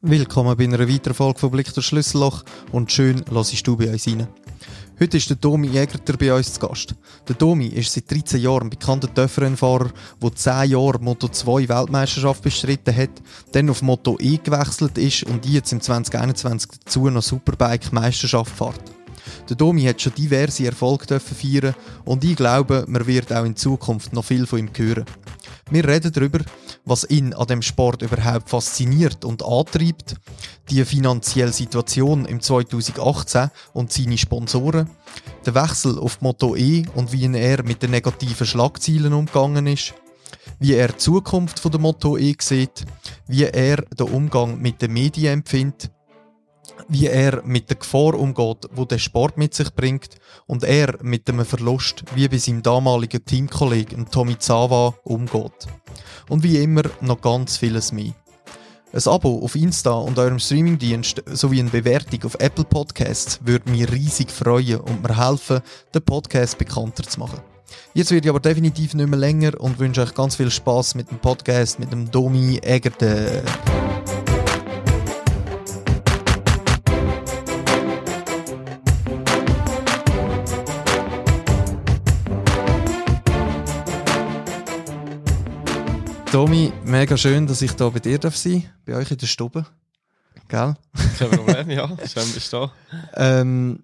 Willkommen bei einer weiteren Folge von Blick durch Schlüsselloch und schön hörst du bei uns rein. Heute ist der Domi Jägerter bei uns zu Gast. Der Domi ist seit 13 Jahren ein bekannter Töpferrennfahrer, der 10 Jahre Moto 2 Weltmeisterschaft bestritten hat, dann auf Moto E gewechselt ist und jetzt im 2021 dazu noch Superbike Meisterschaft fährt. Der Domi hat schon diverse Erfolge feiern und ich glaube, man wird auch in Zukunft noch viel von ihm hören. Wir reden darüber, was ihn an dem Sport überhaupt fasziniert und antreibt, die finanzielle Situation im 2018 und seine Sponsoren, der Wechsel auf Moto E und wie er mit den negativen Schlagzeilen umgegangen ist, wie er die Zukunft der Moto E sieht, wie er den Umgang mit den Medien empfindet wie er mit der Gefahr umgeht, wo der Sport mit sich bringt und er mit dem Verlust, wie bei seinem damaligen Teamkollegen Tommy Zawa umgeht. Und wie immer noch ganz vieles mehr. Ein Abo auf Insta und eurem Streamingdienst sowie eine Bewertung auf Apple Podcasts würde mich riesig freuen und mir helfen, den Podcast bekannter zu machen. Jetzt werde ich aber definitiv nicht mehr länger und wünsche euch ganz viel Spaß mit dem Podcast mit dem Domi Egerde. Domi, mega schön, dass ich hier bei dir darf sein bei euch in der Stube. Gell? Kein Problem, ja. Schön bist du da. Ähm,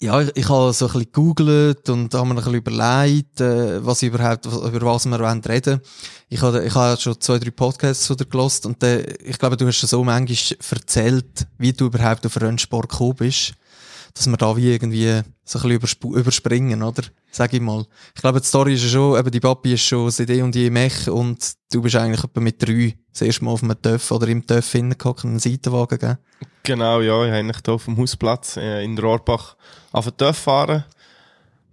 ja, ich, ich habe so ein bisschen gegoogelt und habe mir ein bisschen überlegt, äh, was überhaupt, über was wir reden wollen. Ich habe, ich habe schon zwei, drei Podcasts zu dir gelost und äh, ich glaube, du hast schon so manchmal erzählt, wie du überhaupt auf Rennsport gekommen bist dass wir da wie irgendwie so ein bisschen überspringen, oder? Sag ich mal. Ich glaube, die Story ist ja schon, eben die Papi ist schon seit eh und je Mech und du bist eigentlich etwa mit drei das erste Mal auf einem Töff oder im Töff hingehockt und einen Seitenwagen gegeben. Genau, ja. Ich habe eigentlich hier auf dem Hausplatz äh, in Rohrbach auf den Töff fahren.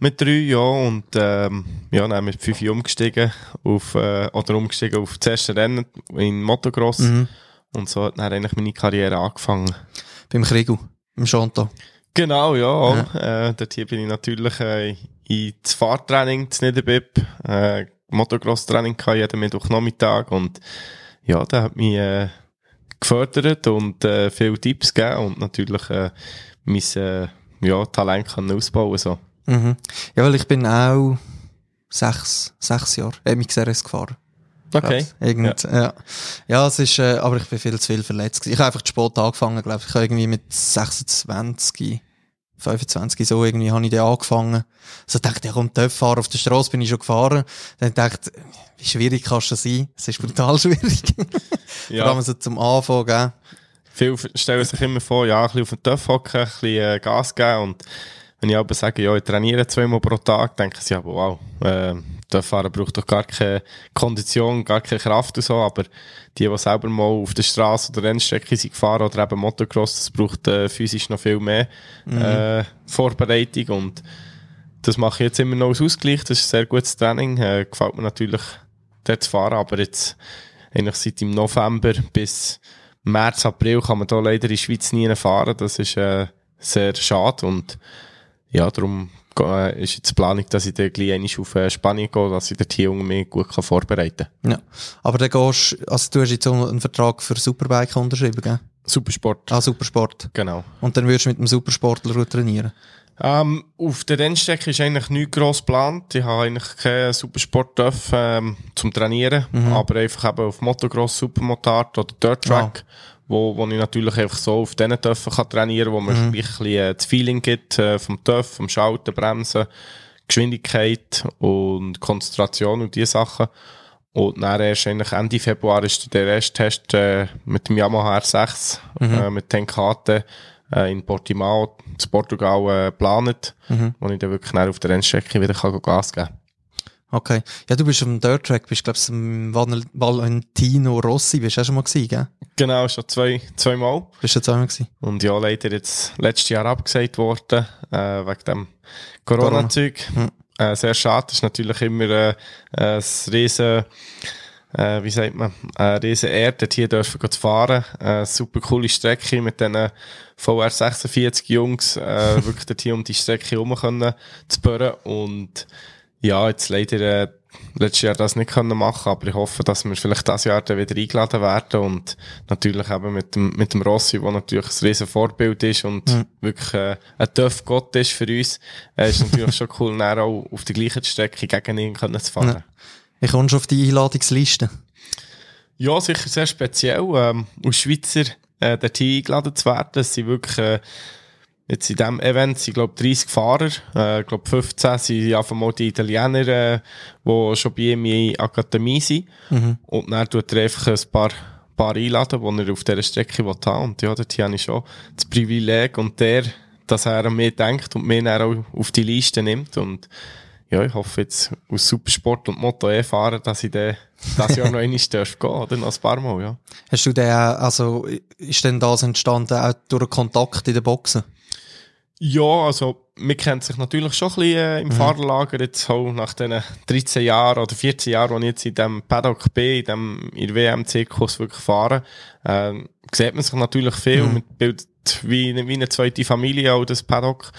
Mit drei, ja, und, ähm, ja, dann mit fünf umgestiegen auf, äh, oder umgestiegen auf das erste Rennen in Motocross. Mhm. Und so hat dann eigentlich meine Karriere angefangen. Beim Krigu, im Chantal. Genau, ja. ja. Äh, dort hier bin ich natürlich äh, ins Fahrtraining zu Niederbib, äh, Motocross-Training jeden Mittwochnachmittag und ja, der hat mich äh, gefördert und äh, viele Tipps gegeben und natürlich äh, mein äh, ja, Talent kann ausbauen so. Mhm. Ja, weil ich bin auch sechs, sechs Jahre MXRS gefahren. Okay. Irgend, ja. ja. Ja, es ist, äh, aber ich bin viel zu viel verletzt. Ich habe einfach zu spät angefangen, glaube ich. Ich habe irgendwie mit 26, 25 so irgendwie habe ich dann angefangen. So dachte ich, komm, Töpf fahren. Auf der Straße bin ich schon gefahren. Dann dachte wie schwierig kannst du sein? Es ist brutal schwierig. ja. Vor allem so zum Anfang, gell? Viele stellen sich immer vor, ja, ein bisschen auf den Töpf hocken, ein bisschen äh, Gas geben und wenn ich aber sage, ja, ich trainiere zweimal pro Tag, denken sie, ja, wow, äh, der Fahrer braucht doch gar keine Kondition, gar keine Kraft und so, aber die, die selber mal auf der Straße oder Rennstrecke sind gefahren oder eben Motocross, das braucht äh, physisch noch viel mehr mhm. äh, Vorbereitung und das mache ich jetzt immer noch als Ausgleich, das ist ein sehr gutes Training, äh, gefällt mir natürlich, dort zu fahren, aber jetzt eigentlich seit im November bis März, April kann man da leider in der Schweiz nie fahren, das ist äh, sehr schade und ja, darum ist jetzt die Planung, dass ich dann gleich auf äh, Spanien gehe, dass ich dort hier mich gut kann vorbereiten kann. Ja. Aber dann gehst, also du hast jetzt einen Vertrag für Superbike unterschrieben, gell? Supersport. Ah, Supersport. Genau. Und dann würdest du mit einem Supersportler trainieren? Ähm, auf der Rennstrecke ist eigentlich nichts gross geplant. Ich habe eigentlich keinen Supersport dürfen, ähm, zum Trainieren, mhm. aber einfach eben auf Motocross, Supermotard oder Dirt Track. Ah wo, wo ich natürlich einfach so auf denen Töpfen kann trainieren, wo man mhm. ein bisschen äh, das Feeling gibt äh, vom Töpf, vom Schalten, Bremsen, Geschwindigkeit und Konzentration und diese Sachen. Und dann erst eigentlich Ende Februar ist der erste Test äh, mit dem Yamaha R6, mhm. äh, mit Tenkate äh, in Portimao, zu Portugal, äh, geplant, mhm. wo ich dann wirklich auf der Rennstrecke wieder kann Gas geben kann. Okay. Ja, du bist am Dirt Track, bist, glaubst du, im Valentino Rossi, bist du auch schon mal gewesen, gell? Genau, schon zwei, zweimal. Bist du zweimal gewesen? Und ja, leider jetzt letztes Jahr abgesagt worden, äh, wegen dem Corona-Zeug. Corona. Hm. Äh, sehr schade, das ist natürlich immer, äh, ein riesen, äh, wie sagt man, eine riesen Erde, hier dürfen zu fahren. Äh, super coole Strecke mit diesen VR 46 Jungs, äh, wirklich hier um die Strecke herum können zu bören und ja, jetzt leider äh, letztes Jahr das nicht können machen, aber ich hoffe, dass wir vielleicht das Jahr dann wieder eingeladen werden und natürlich eben mit dem, mit dem Rossi, der natürlich ein riesen Vorbild ist und mhm. wirklich äh, ein Töff Gott ist für uns, äh, ist natürlich schon cool, dann auch auf die gleiche Strecke gegen ihn können zu fahren. Ja. Wie kommst du auf die Einladungsliste? Ja, sicher sehr speziell, ähm, aus Schweizer äh, dorthin eingeladen zu werden. Es sind wirklich äh, Jetzt in diesem Event sind, glaube 30 Fahrer. Äh, glaube 15 sind einfach mal die Italiener, äh, die schon bei ihm in der Akademie sind. Mhm. Und dann tut er einfach ein paar, paar einladen, die er auf dieser Strecke haben will. Und ja, dort habe ich schon das Privileg und der, dass er an mich denkt und mich dann auch auf die Liste nimmt. Und ja, ich hoffe jetzt aus Supersport und Motto E fahren, dass ich dann das Jahr noch einmal darf gehen, oder? Noch ein paar Mal, ja. Hast du den, also, ist denn das entstanden auch durch Kontakt in der Boxen? Ja, also, man kennt sich natürlich schon ein bisschen äh, im mhm. Fahrerlager, jetzt auch nach den 13 Jahren oder 14 Jahren, wo ich jetzt in diesem Paddock bin, in dem, in WM-Zirkus wirklich fahre, äh, sieht man sich natürlich viel, mhm. man bildet wie, wie eine zweite Familie auch das Paddock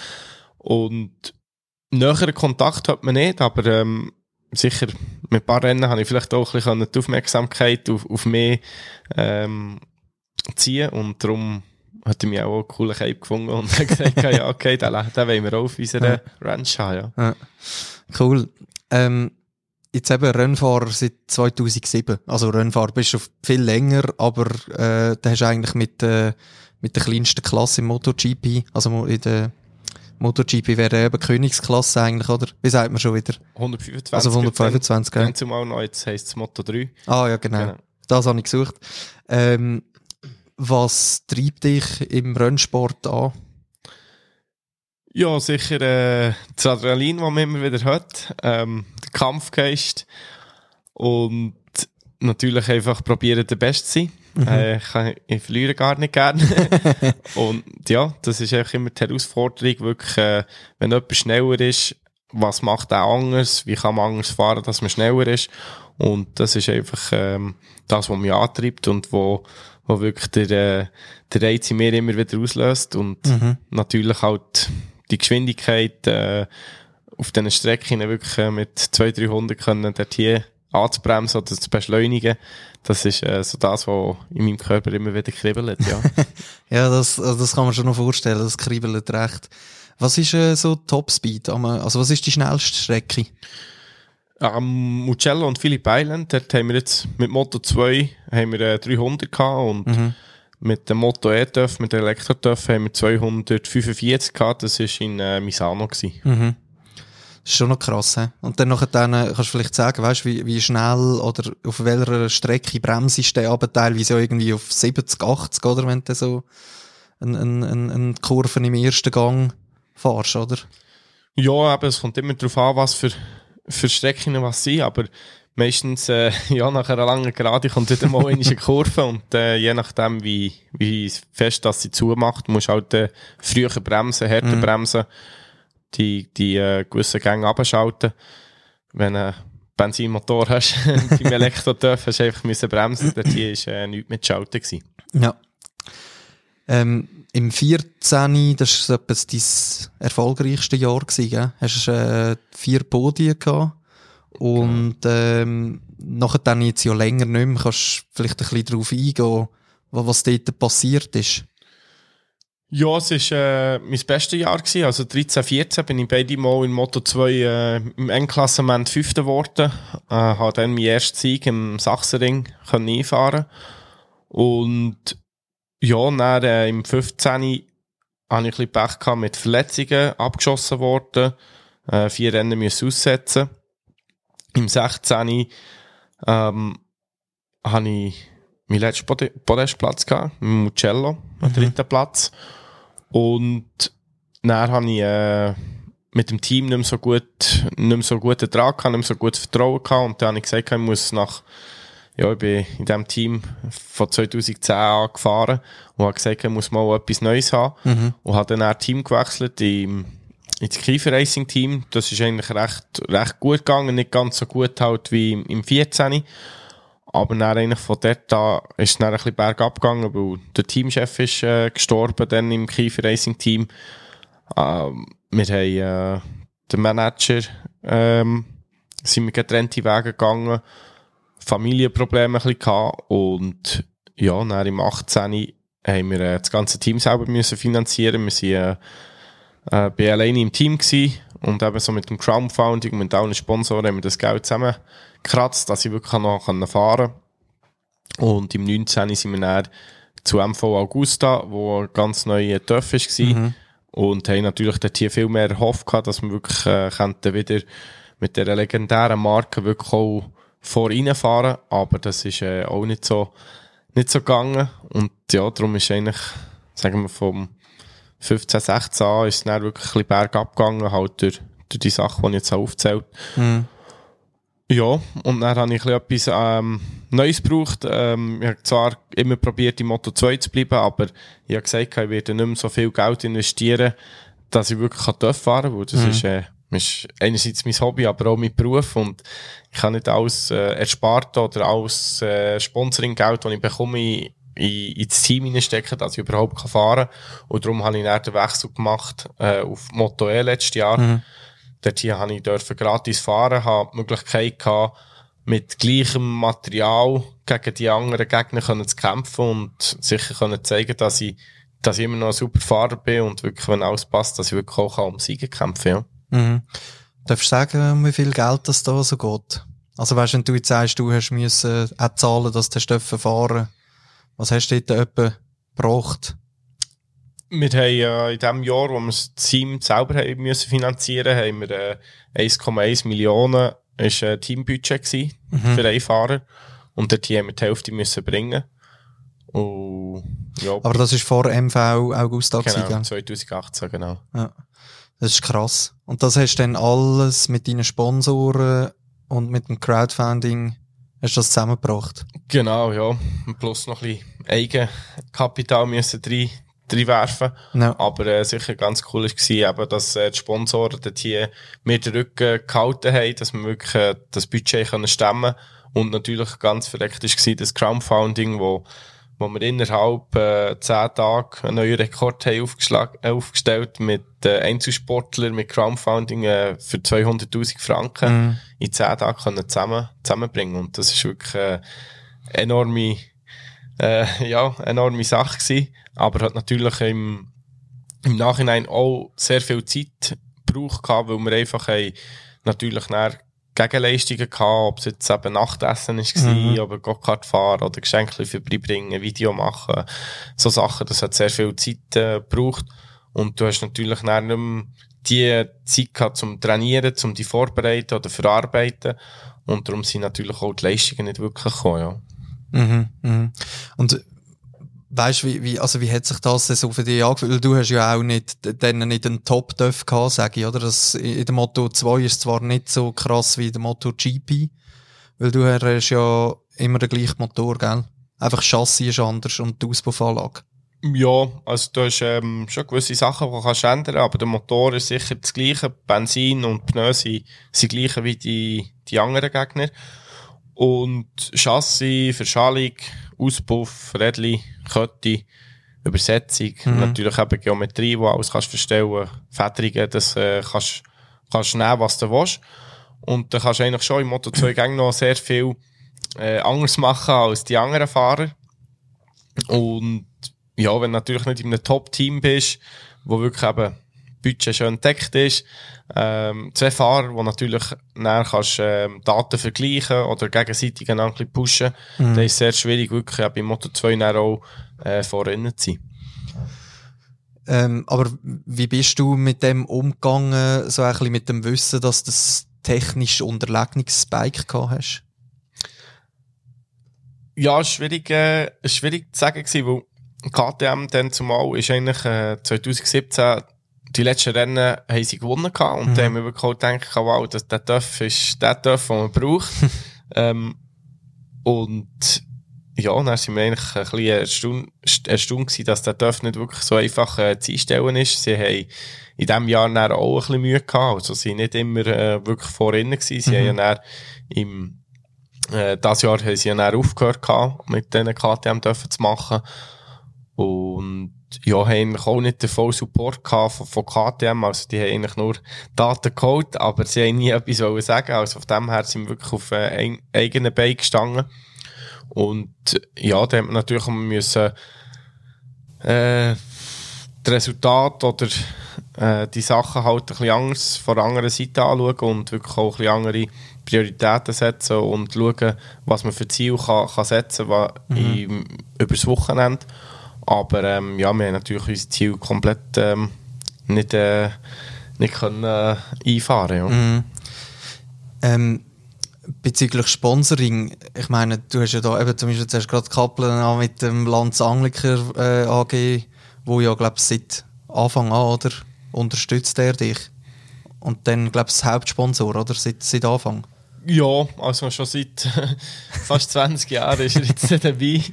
und näheren Kontakt hat man nicht, aber ähm, sicher mit ein paar Rennen habe ich vielleicht auch ein bisschen die Aufmerksamkeit auf, auf mich ähm, ziehen und darum hat er mich auch einen coolen Cape gefunden und hat gesagt, ja, okay, den, den wollen wir auch auf unserer ja. Ranch haben. Ja. ja. Cool. Ähm, jetzt eben Rennfahrer seit 2007. Also Rennfahrer bist du viel länger, aber äh, da hast du eigentlich mit, äh, mit der kleinsten Klasse im MotoGP, also in der MotoGP wäre eben Königsklasse eigentlich, oder? Wie sagt man schon wieder? 125. Also 125, ja. zumal noch, jetzt heisst es Moto 3. Ah, ja, genau. genau. Das habe ich gesucht. Ähm, was treibt dich im Rennsport an? Ja, sicher äh, das Adrenalin, das man immer wieder hat, ähm, der Kampfgeist und natürlich einfach probieren, der Beste zu sein. Mhm. Äh, ich, kann, ich verliere gar nicht gerne. und ja, das ist einfach immer die Herausforderung, wirklich, äh, wenn jemand schneller ist, was macht er anders, wie kann man anders fahren, dass man schneller ist. Und das ist einfach ähm, das, was mich antreibt und wo wo wirklich der, äh, der Reiz in mir immer wieder auslöst und mhm. natürlich halt die Geschwindigkeit äh, auf diesen Strecken wirklich äh, mit 200, 300 können dort hier anzubremsen oder zu beschleunigen, das ist äh, so das, was in meinem Körper immer wieder kribbelt, ja. ja, das, also das kann man schon noch vorstellen, das kribbelt recht. Was ist äh, so Topspeed? Also was ist die schnellste Strecke? Am Mugello und Philipp Island, dort haben wir jetzt mit Moto 2 haben wir, äh, 300 gehabt und mhm. mit dem Moto E-Töff, mit der Elektro-Töff haben wir 245 gehabt, das war in äh, Misano. Gewesen. Mhm. Das ist schon noch krass, he? Und dann nachher dann, kannst du vielleicht sagen, weißt, wie, wie schnell oder auf welcher Strecke bremst du aber teilweise irgendwie auf 70, 80, oder, wenn du so eine, eine, eine Kurve im ersten Gang fahrst, oder? Ja, aber es kommt immer darauf an, was für für Strecken was sein, aber meistens, äh, ja, nach einer langen Gerade kommt wieder mal eine Kurve und äh, je nachdem, wie, wie fest das sie zumacht, musst du halt äh, früher bremsen, härter mhm. bremsen, die, die äh, gewissen Gänge abschalten. Wenn du einen Benzinmotor hast, beim Elektro-Töff hast du einfach müssen bremsen, dort war äh, nichts mit Schalten. Gewesen. Ja. Ähm, Im 14. das war etwas dein erfolgreichste Jahr, gewesen, gell? Hast du äh, vier Podien gehabt. Und ähm, nachher dann jetzt ja länger nicht mehr. Kannst du vielleicht ein bisschen darauf eingehen, was dort passiert ist? Ja, es war äh, mein bestes Jahr. Gewesen. Also 13, 14 bin ich beide Mal in Moto 2 äh, im Endklassement Fünfter geworden. Äh, habe dann meinen ersten Sieg im Sachsenring können einfahren Und ja, dann, äh, im 15. hatte ich ein bisschen Pech gehabt mit Verletzungen, abgeschossen worden, äh, vier Rennen müssen aussetzen. Im 16. Ähm, habe ich meinen letzten Podestplatz gehabt, mit Mugello, mhm. dritten Platz. Und dann habe ich äh, mit dem Team nicht mehr so gut, nicht mehr so guten gehabt, nicht mehr so gutes Vertrauen gehabt. Und dann habe ich gesagt, ich muss nach ja, ich bin in diesem Team von 2010 an gefahren und habe gesagt, ich muss mal etwas Neues haben. Mhm. Und habe dann auch Team gewechselt im, ins Kiefer Racing Team. Das ist eigentlich recht, recht gut gegangen, nicht ganz so gut halt wie im, im 14. Aber dann eigentlich von dort an ist es dann ein bisschen bergab gegangen, weil der Teamchef ist äh, gestorben dann im Kiefer Racing Team. Ähm, wir haben äh, den Manager ähm, sind wir getrennte Wege gegangen, Familienprobleme ein bisschen gehabt und ja, dann im 18 haben wir äh, das ganze Team selber müssen finanzieren. Wir sind äh, äh, bei alleine im Team gewesen und eben so mit dem Crowdfunding, mit allen Sponsoren haben wir das Geld zusammengekratzt, dass ich wirklich noch fahren kann. Und im 19. sind wir dann zu MV Augusta, wo ganz neu TÜV war. Mhm. Und haben natürlich dort hier viel mehr erhofft dass wir wirklich äh, wieder mit der legendären Marke wirklich auch vor reinfahren. Aber das ist äh, auch nicht so, nicht so gegangen. Und ja, darum ist eigentlich, sagen wir, vom 15, 16 an ist es dann wirklich ein bisschen bergab gegangen, halt durch, durch die Sachen, die ich jetzt aufgezählt habe. Mhm. Ja, und dann habe ich etwas ähm, Neues gebraucht. Ähm, ich habe zwar immer probiert, im Moto 2 zu bleiben, aber ich habe gesagt, ich werde nicht mehr so viel Geld investieren, dass ich wirklich fahren kann, weil das mhm. ist, äh, ist einerseits mein Hobby, aber auch mein Beruf und ich kann nicht alles äh, erspart oder alles äh, Sponsoring-Geld, das ich bekomme, in, ins Team hineinstecken, dass ich überhaupt kann fahren kann. Und darum habe ich dann den Wechsel gemacht äh, auf Moto E letztes Jahr. Mhm. Dort hier habe ich dürfen gratis fahren, habe die Möglichkeit gehabt, mit gleichem Material gegen die anderen Gegner können zu kämpfen und sicher können zeigen, dass ich, dass ich immer noch ein super Fahrer bin und wirklich, wenn alles passt, dass ich wirklich auch um Siege kämpfen ja. Mhm. Darfst du sagen, wie viel Geld das da so geht? Also weißt du, wenn du jetzt sagst, du hast müssen auch zahlen, dass du fahren was hast du dort etwa gebraucht? Wir haben äh, in dem Jahr, wo wir das Team selber haben müssen finanzieren haben wir äh, 1,1 Millionen ist ein Teambudget gewesen mhm. für einen Fahrer. Und haben wir die Hälfte müssen bringen. Und, ja, Aber das ist vor MV August Genau, 2018, genau. Ja. Das ist krass. Und das hast du dann alles mit deinen Sponsoren und mit dem Crowdfunding hast du das zusammengebracht? Genau, ja. Und plus noch ein bisschen Eigenkapital müssen rein, reinwerfen. Ja. Aber äh, sicher ganz cool war, eben, dass äh, die Sponsoren dort hier mir den Rücken gehalten haben, dass wir wirklich äh, das Budget können stemmen Und natürlich ganz verreckt war das Crowdfunding, wo wo wir innerhalb äh, zehn Tagen einen neuen Rekord haben äh, aufgestellt mit äh, Einzelsportlern, mit Crowdfunding äh, für 200'000 Franken mhm. in zehn Tagen können zusammen, zusammenbringen Und das ist wirklich äh, enorme, äh, ja, enorme Sache gewesen. Aber hat natürlich im, im Nachhinein auch sehr viel Zeit gebraucht weil wir einfach haben natürlich nach Gegenleistungen gehabt, ob es jetzt eben Nachtessen war, mhm. oder Gokart fahren oder Geschenke vorbeibringen, Video machen, so Sachen, das hat sehr viel Zeit äh, gebraucht. Und du hast natürlich dann nicht mehr die Zeit gehabt zum Trainieren, zum die vorbereiten oder verarbeiten. Und darum sind natürlich auch die Leistungen nicht wirklich gekommen, ja. Mhm, mhm. Und weißt wie, wie, also wie hat sich das so für dich angefühlt? Du hast ja auch nicht, dann nicht einen Top-Duff gehabt, sage ich, oder? Das, in der Moto 2 ist zwar nicht so krass wie in der Moto GP, weil du hast ja immer den gleichen Motor, gell? Einfach Chassis ist anders und die Auspuffanlage. Ja, also du hast ähm, schon gewisse Sachen, die kannst ändern, aber der Motor ist sicher das gleiche. Benzin und Pneu sind, sind gleiche wie die, die anderen Gegner. Und Chassis, Verschallung, Auspuff, Rädli, Kette, Übersetzung, mhm. natürlich eben Geometrie, wo alles kannst verstellen, Federungen, das äh, kannst, kannst nehmen, was du willst. Und dann kannst du eigentlich schon im Moto 2 Gang noch sehr viel äh, anders machen als die anderen Fahrer. Und ja, wenn du natürlich nicht in einem Top-Team bist, wo wirklich eben Budget schön entdeckt ist. Ähm, zwei Fahrer, die natürlich näher kannst, ähm, Daten vergleichen oder gegenseitig ein bisschen pushen. Mhm. Das ist sehr schwierig, wirklich auch bei Moto 2 auch äh, vorne zu sein. Ähm, aber wie bist du mit dem umgegangen, so ein bisschen mit dem Wissen, dass das technisch unterlegenes Bike gehabt hast? Ja, schwierig, äh, schwierig zu sagen gewesen, weil KTM dann zumal ist eigentlich äh, 2017 die letzten Rennen haben sie gewonnen gehabt und mhm. da haben wir wirklich auch gedacht, wow, das, der Töff ist der Töff, den man braucht. ähm, und ja, dann sind wir eigentlich ein bisschen erstaunt, erstaunt gewesen, dass der Töff nicht wirklich so einfach äh, zu einstellen ist. Sie haben in diesem Jahr dann auch ein bisschen Mühe gehabt, also sie sind nicht immer äh, wirklich vorhin gewesen. Sie mhm. haben ja dann im, äh, das Jahr haben sie ja dann aufgehört gehabt, mit diesen KTM dürfen zu machen. Und ja, haben eigentlich auch nicht den vollen Support gehabt von, von KTM, also die haben eigentlich nur Daten geholt, aber sie haben nie etwas wollen sagen, also auf dem her sind wir wirklich auf äh, eigenen Beinen gestanden. Und ja, da haben wir natürlich müssen, äh, das Resultat oder äh, die Sachen halt ein bisschen anders von der anderen Seite anschauen und wirklich auch ein bisschen andere Prioritäten setzen und schauen, was man für Ziel kann, kann setzen kann mhm. über das Wochenende. Aber ähm, ja, wir haben natürlich unser Ziel komplett ähm, nicht, äh, nicht können, äh, einfahren ja. Mhm. Ähm, bezüglich Sponsoring, ich meine, du hast ja da eben zum Beispiel zuerst gerade Kappeln mit dem Lanz Angliker äh, AG, wo ja, glaube ich, seit Anfang an, oder? Unterstützt er dich? Und dann, glaube ich, das Hauptsponsor, oder? Seit, seit Anfang. Ja, also schon seit fast 20 Jahren ist er jetzt dabei.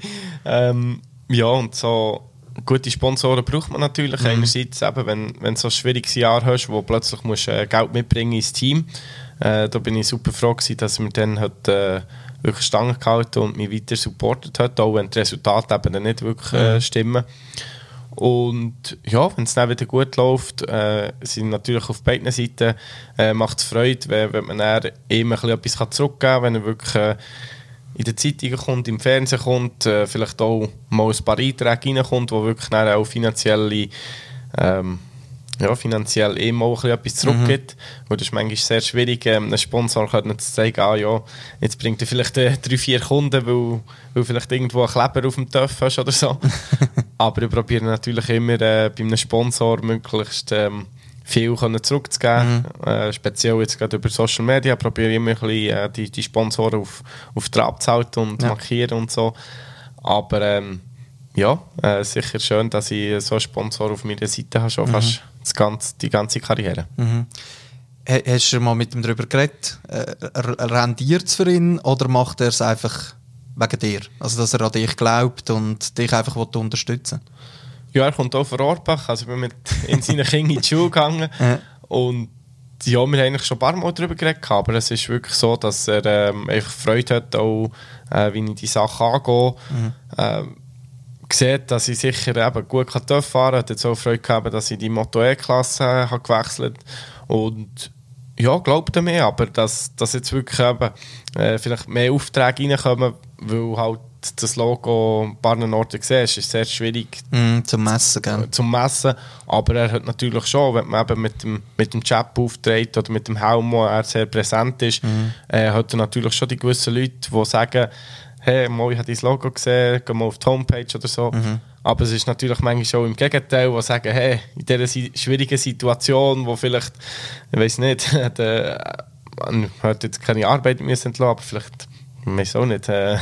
Ähm, ja, und so gute Sponsoren braucht man natürlich. Mhm. Einerseits eben, wenn, wenn du so ein schwieriges Jahr hast, wo plötzlich musst, äh, Geld mitbringen ins Team. Äh, da bin ich super froh gewesen, dass mir dann hat, äh, wirklich Stangen gehalten und mich weiter supportet hat, auch wenn die Resultate eben dann nicht wirklich äh, mhm. stimmen. Und ja, wenn es dann wieder gut läuft, äh, sind natürlich auf beiden Seiten äh, macht es Freude, wenn, wenn man dann ihm ein etwas zurückgeben kann, wenn er wirklich äh, in den Zeitungen kommt, im Fernsehen kommt, äh, vielleicht auch mal ein paar Einträge reinkommt, wo wirklich dann auch finanzielle ähm, ja, finanziell eben auch etwas zurückgibt. Mhm. Und das ist manchmal sehr schwierig, ähm, einem Sponsor zu zeigen, ah ja, jetzt bringt er vielleicht äh, drei, vier Kunden, weil, weil vielleicht irgendwo ein Kleber auf dem Töpf hast oder so. Aber wir probieren natürlich immer äh, bei einem Sponsor möglichst ähm, viel können zurückzugeben. Mhm. Äh, speziell jetzt gerade über Social Media probiere ich immer ein bisschen, äh, die, die Sponsoren auf, auf Trab zu halten und ja. markieren und so. Aber ähm, ja, äh, sicher schön, dass ich so einen Sponsor auf meiner Seite habe, schon mhm. fast das ganze, die ganze Karriere. Mhm. Hast du mal mit ihm darüber geredet? Äh, rendiert es für ihn oder macht er es einfach wegen dir? Also, dass er an dich glaubt und dich einfach unterstützen will? Ja, er kommt auch von Rohrbach. Also, ich bin mit in seinen Kindern in die Schule gegangen. und ja, wir haben eigentlich schon ein paar Mal darüber geredet, aber es ist wirklich so, dass er ähm, einfach Freude hat, auch, äh, wie ich die Sachen angehe. Mhm. Ähm, sieht, dass ich sicher eben gut kann fahren kann. Hat jetzt auch Freude gehabt, dass ich die Moto E-Klasse äh, gewechselt und ja, glaubt er mir, aber dass, dass jetzt wirklich eben, äh, vielleicht mehr Aufträge reinkommen, weil halt das Logo ein paar Orten siehst, ist sehr schwierig mm, zum Messen. Gell? Zum Messen. Aber er hat natürlich schon, wenn man eben mit dem, mit dem Chap auftritt oder mit dem Helm, wo er sehr präsent ist, mm. äh, hat er natürlich schon die gewissen Leute, die sagen, hey, mal, ich habe dein Logo gesehen, geh mal auf die Homepage oder so. Mhm. Aber es ist natürlich manchmal auch im Gegenteil, die sagen, hey, in dieser schwierigen Situation, wo vielleicht, ich weiß nicht, der, man hat jetzt keine Arbeit müssen entlassen, aber vielleicht, ich weiß auch nicht, äh,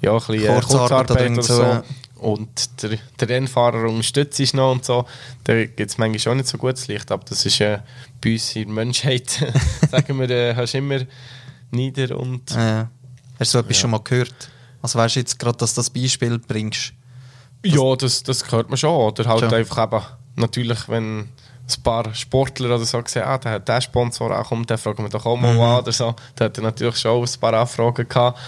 ja, ein bisschen Kurzarbeit, Kurzarbeit oder so. so. Und der, der Rennfahrer unterstützt sich noch und so, da gibt es manchmal auch nicht so gutes Licht, aber das ist äh, bei uns in der Menschheit, sagen wir, äh, hast immer nieder und... Ja. Hast du so etwas ja. schon mal gehört? Also weißt du jetzt gerade, dass du das Beispiel bringst? Das ja, das, das hört man schon. Oder halt schon. einfach eben, natürlich, wenn ein paar Sportler oder so sehen, ah, der hat der Sponsor auch kommt, der fragen wir doch auch mal mhm. an oder so. Da hat er natürlich schon ein paar Anfragen gehabt.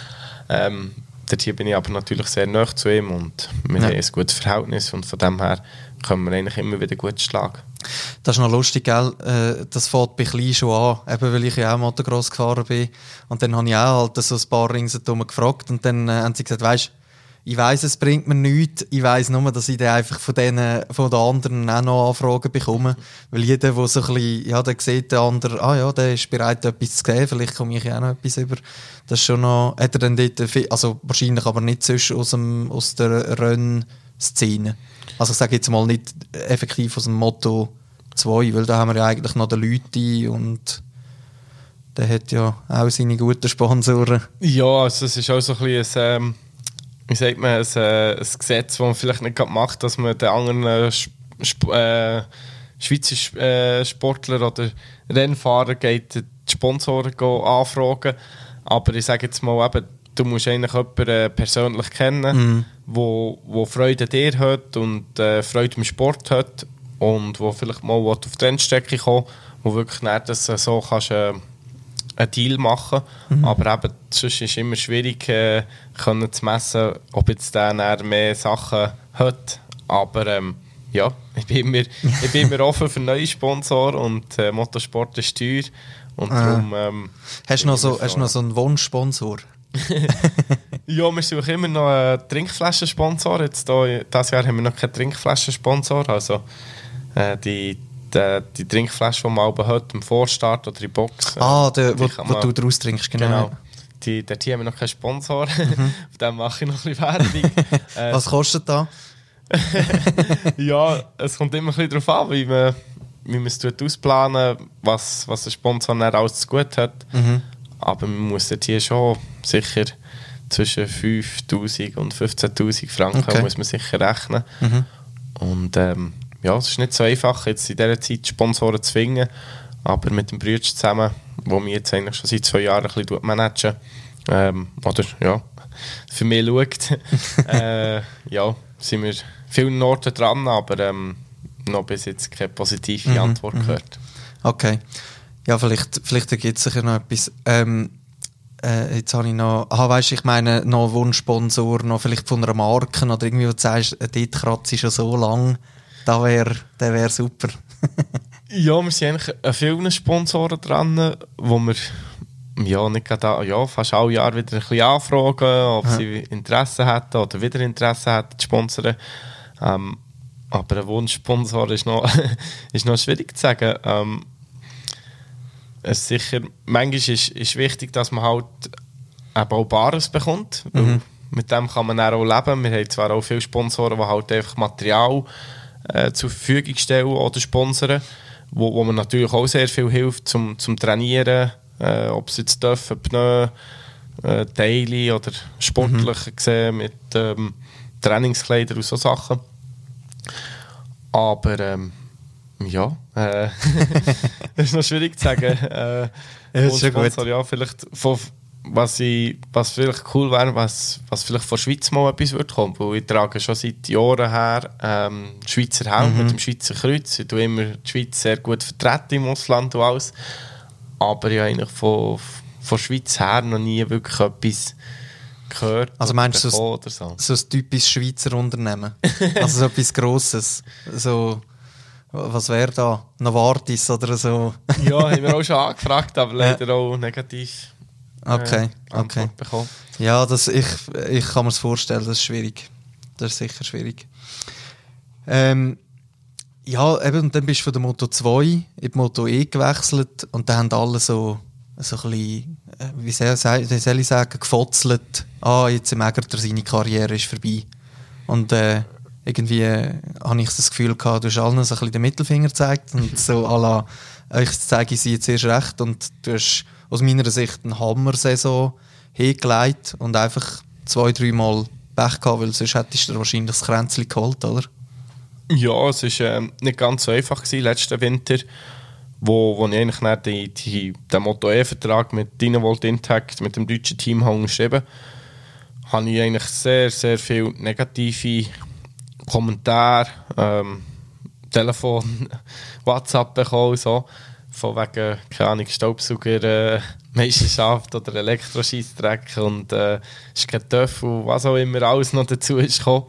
Ähm, dort bin ich aber natürlich sehr nah zu ihm und wir ja. haben ein gutes Verhältnis und von dem her können wir eigentlich immer wieder gut schlagen. Das ist noch lustig, gell? Äh, das fängt bei klein schon an, eben weil ich ja auch Motocross gefahren bin. Und dann habe ich auch halt so ein paar ringsherum gefragt und dann äh, haben sie gesagt, weißt ich weiß, es bringt mir nichts. Ich weiß nur, dass ich dann einfach von, denen, von den anderen auch noch Anfragen bekomme. Weil jeder, der so ein bisschen, ja, der sieht den anderen, ah ja, der ist bereit, etwas zu geben, vielleicht komme ich auch noch etwas über. Das ist schon noch, hat er dann dort, also wahrscheinlich aber nicht sonst aus, dem, aus der Rennszene. Also ich sage jetzt mal nicht effektiv aus dem Motto 2, weil da haben wir ja eigentlich noch den Leute und der hat ja auch seine guten Sponsoren. Ja, also es ist auch so ein bisschen ein, ähm, wie sagt man, ein, äh, ein Gesetz, das man vielleicht nicht macht, dass man den anderen äh, Sp äh, Schweizer äh, Sportler oder Rennfahrer geht die Sponsoren anfragen. Aber ich sage jetzt mal eben, du musst eigentlich jemanden äh, persönlich kennen, mhm. wo, wo Freude an dir hat und äh, Freude am Sport hat und wo vielleicht mal auf die Rennstrecke kommt, wo wirklich nicht dass du so kannst, äh, einen Deal machen mhm. aber eben, sonst ist es immer schwierig äh, können zu messen, ob jetzt der mehr Sachen hat, aber ähm, ja, ich bin, immer, ich bin immer offen für neue Sponsoren und äh, Motorsport ist teuer. Und Ah. darum, ähm, Hast du noch so, immer hast du noch so einen Wunschsponsor? Ja, wir suchen immer noch einen Trinkflaschensponsor. Jetzt hier, dieses Jahr haben wir noch keinen Trinkflaschensponsor. Also äh, die, die, die Trinkflasche, die man oben hat, im Vorstart oder in der Box. äh, Ah, der, die wo, wo du draus trinkst, genau. Genau. Die, dort haben wir noch keinen Sponsor. Auf dem mache ich noch ein bisschen Werbung. äh, Was kostet da? ja, es kommt immer ein bisschen darauf an, wie man, wie man es ausplanen was, was der Sponsor dann alles zu gut hat. Mhm. Aber man muss dort hier schon sicher zwischen 5'000 und 15'000 Franken Okay. muss man sicher rechnen. Mhm. Und ähm, ja, es ist nicht so einfach, jetzt in dieser Zeit Sponsoren zu finden. Aber mit dem Brütsch zusammen, wo wir jetzt eigentlich schon seit zwei Jahren ein bisschen managen, ähm, oder ja, für mich schaut, äh, ja, sind wir vielen Orten dran, aber ähm, noch bis jetzt keine positive Mhm, Antwort gehört. Okay. Ja, vielleicht, vielleicht ergibt sich ja noch etwas. Ähm, äh, jetzt habe ich noch, ah, weißt, ich meine, noch Wunschsponsor, noch vielleicht von einer Marke oder irgendwie, wo du sagst, äh, dort kratze ich schon so lang, da wäre, der wäre super. Ja, wir sind eigentlich an vielen Sponsoren dran, wo wir ja, nicht gerade, ja, fast alle Jahre wieder ein bisschen anfragen, ob Ja. sie Interesse hätten oder wieder Interesse hätten zu sponsern. Ähm, aber ein Wunschsponsor ist noch, ist noch schwierig zu sagen. Ähm, es ist sicher, manchmal ist, ist wichtig, dass man halt eben auch Bares bekommt. weil Mit dem kann man auch leben. Wir haben zwar auch viele Sponsoren, die halt einfach Material äh, zur Verfügung stellen oder sponsern, wo, wo man natürlich auch sehr viel hilft zum, zum Trainieren, äh, ob sie jetzt dürfen, Pneu, äh, Daily oder sportlich gesehen mit ähm, Trainingskleidern und so Sachen. Aber ähm, ja, äh, das ist noch schwierig zu sagen. Äh, Ja, ist schon Sponsor, ja, vielleicht von, was, ich, was vielleicht cool wäre, was, was vielleicht von der Schweiz mal etwas würde kommen, weil ich trage schon seit Jahren her ähm, Schweizer Helm Mhm. mit dem Schweizer Kreuz. Ich tue immer die Schweiz sehr gut vertreten im Ausland und alles. Aber ich habe eigentlich von, von der Schweiz her noch nie wirklich etwas gehört Also meinst du, oder so. So ein typisches Schweizer Unternehmen. also so etwas Grosses. So, was wäre da? Novartis oder so? Ja, haben wir auch schon angefragt, aber leider auch negativ Okay, Antwort okay. bekommen. Ja, das, ich, ich kann mir das vorstellen, das ist schwierig. Das ist sicher schwierig. Ähm, ja, eben, und dann bist du von der Moto 2 in die Moto E gewechselt und dann haben alle so, so ein bisschen, äh, wie soll, soll ich sagen, gefotzelt. Ah, jetzt im Egerter, seine Karriere ist vorbei. Und äh, irgendwie äh, habe ich das Gefühl gehabt, du hast allen so ein bisschen den Mittelfinger gezeigt und so à la, ich zeige sie jetzt erst recht und du hast aus meiner Sicht eine Hammer-Saison hingelegt und einfach zwei, dreimal Pech gehabt, weil sonst hättest du wahrscheinlich das Kränzchen geholt, oder? Ja, es war ähm, nicht ganz so einfach gewesen, letzten Winter, wo, wo ich eigentlich dann die, die, den Moto E-Vertrag mit Dynavolt Intact, mit dem deutschen Team habe geschrieben habe ich eigentlich sehr, sehr viele negative Kommentare, ähm, Telefon, WhatsApp bekommen, so, von wegen, keine Ahnung, Staubsauger, äh, oder Elektroscheissdreck und äh, ist kein Töff und was auch immer alles noch dazu ist gekommen.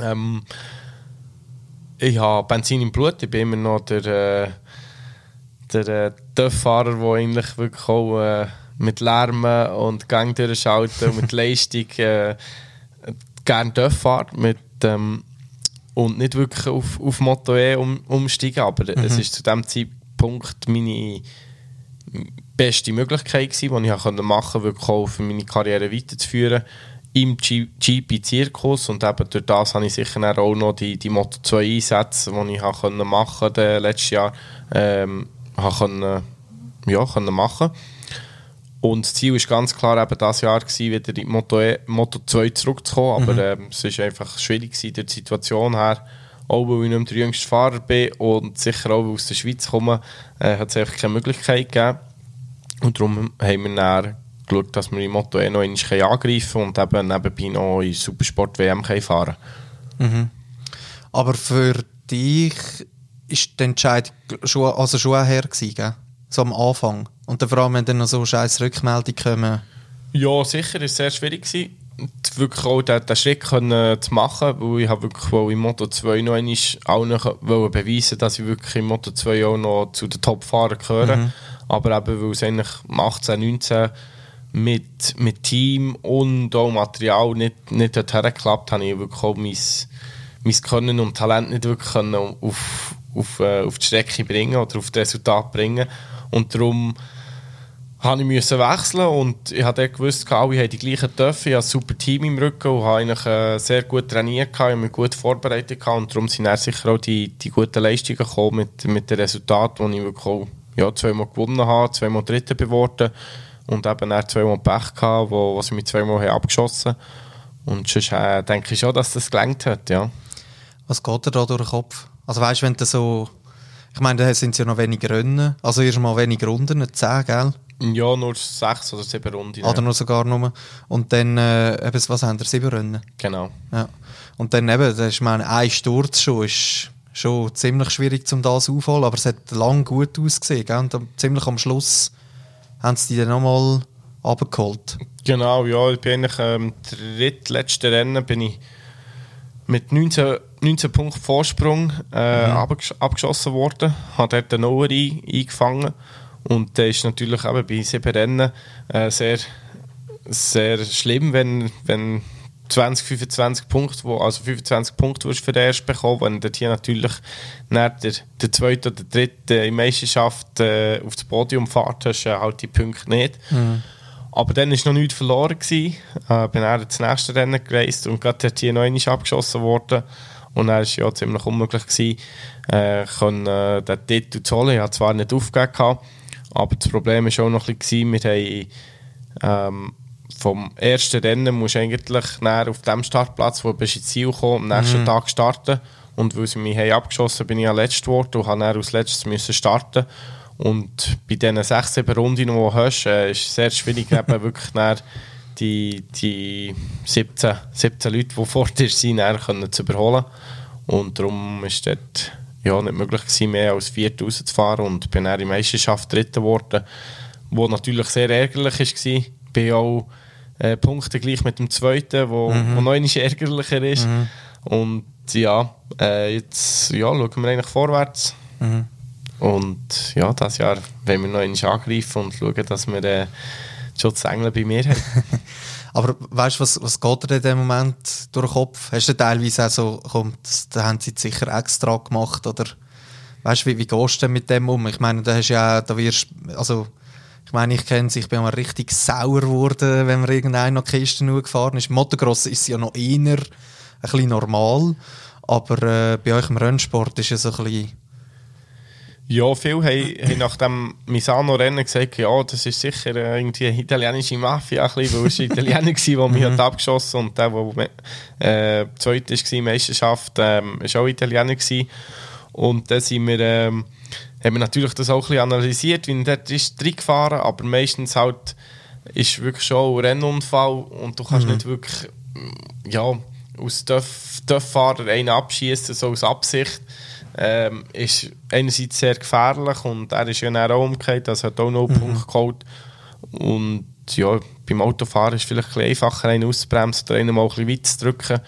Ähm, ich habe Benzin im Blut, ich bin immer noch der, äh, der äh, TÜV-Fahrer, der eigentlich wirklich auch äh, mit Lärm und Gang durchschalten und mit Leistung äh, gerne TÜV fahrt mit, ähm, und nicht wirklich auf, auf Moto E um, umsteigen, aber es ist zu dem Zeitpunkt meine beste Möglichkeit gewesen, die ich konnte machen konnte, wirklich auch für meine Karriere weiterzuführen im GP-Zirkus und eben durch das habe ich sicher auch noch die, die Moto 2 Einsätze, die ich machen konnte letztes Jahr, ähm, können, ja, können machen. Und das Ziel war ganz klar eben dieses Jahr gewesen, wieder in die Moto, e, Moto 2 zurückzukommen, aber ähm, es war einfach schwierig gewesen, durch die Situation her, auch weil ich nicht der jüngste Fahrer bin und sicher auch, weil ich aus der Schweiz komme, äh, hat es einfach keine Möglichkeit gegeben und darum haben wir dann geschaut, dass wir in Moto E noch einmal angreifen können und eben nebenbei noch in Supersport WM können fahren Aber für dich ist der Entscheid schon, also schon her gewesen, gell? So am Anfang. Und dann vor allem, wenn dann noch so scheiß Rückmeldungen kommen. Ja, sicher, es war sehr schwierig. Gewesen. Wirklich auch den, den Schritt können zu machen, weil ich habe wirklich weil im Moto 2 noch einmal allen beweisen dass ich wirklich im Moto 2 auch noch zu den Top-Fahrern gehöre. Mhm. Aber eben, weil es eigentlich 18, 19 mit, mit Team und auch Material nicht, nicht dorthin geklappt habe ich wirklich auch mein, mein Können und Talent nicht wirklich können auf, auf, äh, auf die Strecke bringen oder auf das Resultat bringen. Und darum habe ich müssen wechseln und ich habe gewusst, alle haben die gleichen Töpfe, ich habe ein super Team im Rücken und habe eigentlich äh, sehr gut trainiert, habe mich gut vorbereitet und darum sind sicher auch die, die guten Leistungen gekommen mit, mit den Resultaten, die ich wirklich auch, ja, zweimal gewonnen habe, zweimal Dritter geworden und eben dann zweimal Pech gehabt, wo, wo sie mich zweimal haben abgeschossen und sonst äh, denke ich schon, dass das gelangt hat, ja. Was geht dir da durch den Kopf? Also weißt du, wenn du so, ich meine, da sind es ja noch weniger Rennen, also erst mal weniger Runden, 10, gell? Ja, nur sechs oder sieben Runden. Oder nur sogar nur. Und dann, äh, eben, was haben wir, sieben Rennen? Genau. Ja. Und dann eben, das ist, meine, ein Sturz schon, ist schon ziemlich schwierig, um das aufzuholen, aber es hat lang gut ausgesehen, gell? Und ziemlich am Schluss haben sie die dann nochmal abgeholt. Genau, ja, ich bin eigentlich ähm, drittletzte Rennen bin ich mit 19, 19 Punkten Vorsprung äh, mhm. abgeschossen worden, hat dort den Noah eingefangen und das ist natürlich eben bei sieben Rennen äh, sehr, sehr schlimm, wenn, wenn 20, 25 Punkte, wo, also 25 Punkte wirst für den ersten bekommen, wenn du hier natürlich nach der, der zweite oder dritte in Meisterschaft äh, auf das Podium fährt, hast du halt die Punkte nicht. Mhm. Aber dann war noch nichts verloren. Gewesen. Äh, bin dann das nächste Rennen gereist und gerade hier noch einmal abgeschossen worden. Und dann war es ja ziemlich unmöglich, gewesen, äh, können, äh, den Titel zu holen. Ich habe zwar nicht aufgegeben, aber das Problem war auch noch ein bisschen, wir haben ähm, vom ersten Rennen musst du eigentlich auf dem Startplatz, wo du ins Ziel kommst, am nächsten mhm. Tag starten. Und weil sie mich haben abgeschossen bin ich ja letzt geworden und musste als letztes müssen starten. Und bei diesen sechs, sieben Runden, die du hast, äh, ist es sehr schwierig, eben wirklich die, die 17, 17 Leute, die vor dir sind, können zu überholen. Und darum es dort ja, nicht möglich gewesen, mehr als vierte rauszufahren und bin dann in der Meisterschaft Dritter geworden, was natürlich sehr ärgerlich war. Ich bin auch äh, Punkte gleich mit dem zweiten, wo, mhm. wo noch ärgerlicher ist. Mhm. Und ja, äh, jetzt ja, schauen wir eigentlich vorwärts. Mhm. Und ja, dieses Jahr wollen wir noch einmal angreifen und schauen, dass wir äh, schon das Engel bei mir haben. Aber weißt du, was, was geht dir in dem Moment durch den Kopf? Hast du teilweise auch so, komm, das, da haben sie sicher extra gemacht oder weißt du, wie, wie gehst du denn mit dem um? Ich meine, da hast ja, da wirst, also ich meine, ich kenne ich bin mal richtig sauer geworden, wenn man irgendeiner noch Kisten gefahren ist. Motocross ist ja noch eher ein bisschen normal, aber äh, bei euch im Rennsport ist es so ein bisschen ja, viele haben, haben nach dem Misano-Rennen gesagt, ja, das ist sicher äh, irgendwie eine italienische Mafia, ein bisschen, weil es Italiener war, der mich hat abgeschossen und der, der äh, zweit war Meisterschaft, ähm, war auch Italiener. Gewesen. Und dann sind wir, ähm, haben wir natürlich das auch ein bisschen analysiert, wie er dort ist reingefahren, aber meistens halt ist wirklich schon ein Rennunfall und du kannst mhm. nicht wirklich ja, aus Töfffahrer einen abschießen, so aus Absicht ähm, ist einerseits sehr gefährlich und er ist ja dann auch umgekehrt, also hat auch noch einen mhm. Punkt geholt. Und ja, beim Autofahren ist es vielleicht ein einfacher, einen auszubremsen oder einen mal ein bisschen weit zu drücken.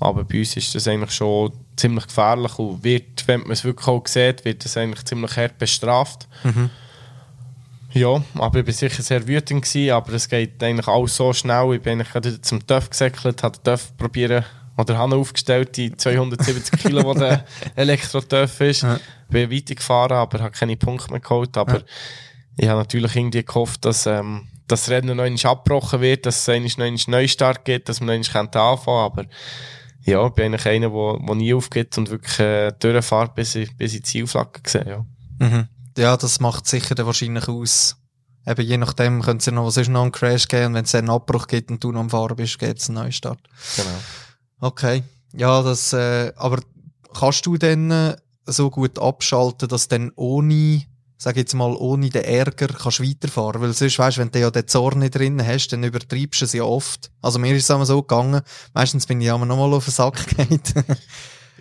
Aber bei uns ist das eigentlich schon ziemlich gefährlich und wird, wenn man es wirklich auch sieht, wird das eigentlich ziemlich hart bestraft. Mhm. Ja, aber ich war sicher sehr wütend, gewesen, aber es geht eigentlich alles so schnell. Ich bin eigentlich gerade zum TÜV gesäckelt, habe den TÜV probieren oder habe aufgestellt, die 270 Kilo, die der Elektro-Töff ist. Ja. Bin weitergefahren, aber habe keine Punkte mehr geholt. Aber ja. ich habe natürlich irgendwie gehofft, dass ähm, das Rennen noch einmal abgebrochen wird, dass es noch einen Neustart gibt, dass man noch einmal anfangen kann. Aber ja, ich bin eigentlich einer, der, der nie aufgeht und wirklich äh, durchfährt, bis ich, bis ich die Zielflagge sehe. Ja. Mhm. ja, das macht sicher dann wahrscheinlich aus. Eben, je nachdem könnte es ja noch, was ist noch einen Crash geben und wenn es einen Abbruch gibt und du noch am Fahren bist, gibt es einen Neustart. Genau. Okay. Ja, das, äh, aber kannst du denn äh, so gut abschalten, dass dann ohne, sag jetzt mal, ohne den Ärger kannst weiterfahren? Weil sonst, weißt, wenn du ja den Zorn nicht drin hast, dann übertreibst du es ja oft. Also mir ist es immer so gegangen. Meistens bin ich aber nochmal auf den Sack gegangen.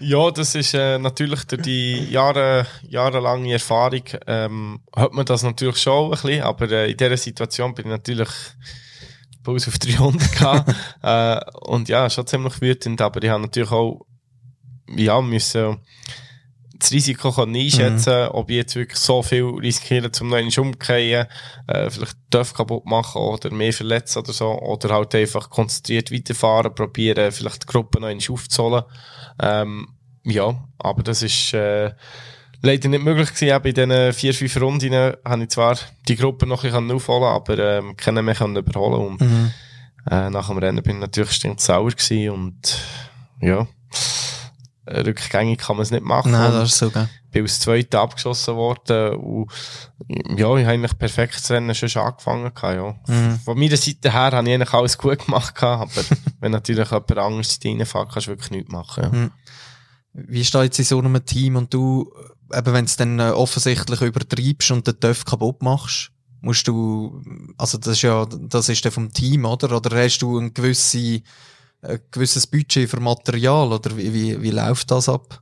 Ja, das ist äh, natürlich durch die Jahre, jahrelange Erfahrung, ähm, hat man das natürlich schon ein bisschen, aber äh, in dieser Situation bin ich natürlich Puls auf 300 gehabt. äh, und ja, schon ziemlich wütend, aber ich habe natürlich auch, ja, müssen, das Risiko kann einschätzen, mhm. ob ich jetzt wirklich so viel riskiere, zum neuen umkehren, äh, vielleicht Dörf kaputt machen oder mehr verletzen oder so, oder halt einfach konzentriert weiterfahren, probieren, vielleicht die Gruppe noch einmal aufzuholen. Ähm, ja, aber das ist, äh, leider nicht möglich gewesen. Auch bei diesen vier, fünf Runden habe ich zwar die Gruppe noch ein bisschen aufholen, aber, ähm, keinen mehr können überholen und, mhm. äh, nach dem Rennen bin ich natürlich stinksauer gewesen und, ja, rückgängig kann man es nicht machen. Nein, das ist so, gell. Bin als Zweiter abgeschossen worden und, ja, ich habe eigentlich perfekt das Rennen schon angefangen gehabt, ja. Mhm. Von meiner Seite her habe ich eigentlich alles gut gemacht aber wenn natürlich jemand anderes reinfährt, kannst du wirklich nichts machen, ja. Mhm. Wie steht jetzt in so einem Team und du, eben wenn es dann äh, offensichtlich übertreibst und den Töff kaputt machst, musst du, also das ist ja, das ist dann vom Team, oder? Oder hast du ein, gewisse, ein gewisses Budget für Material, oder wie, wie, wie läuft das ab?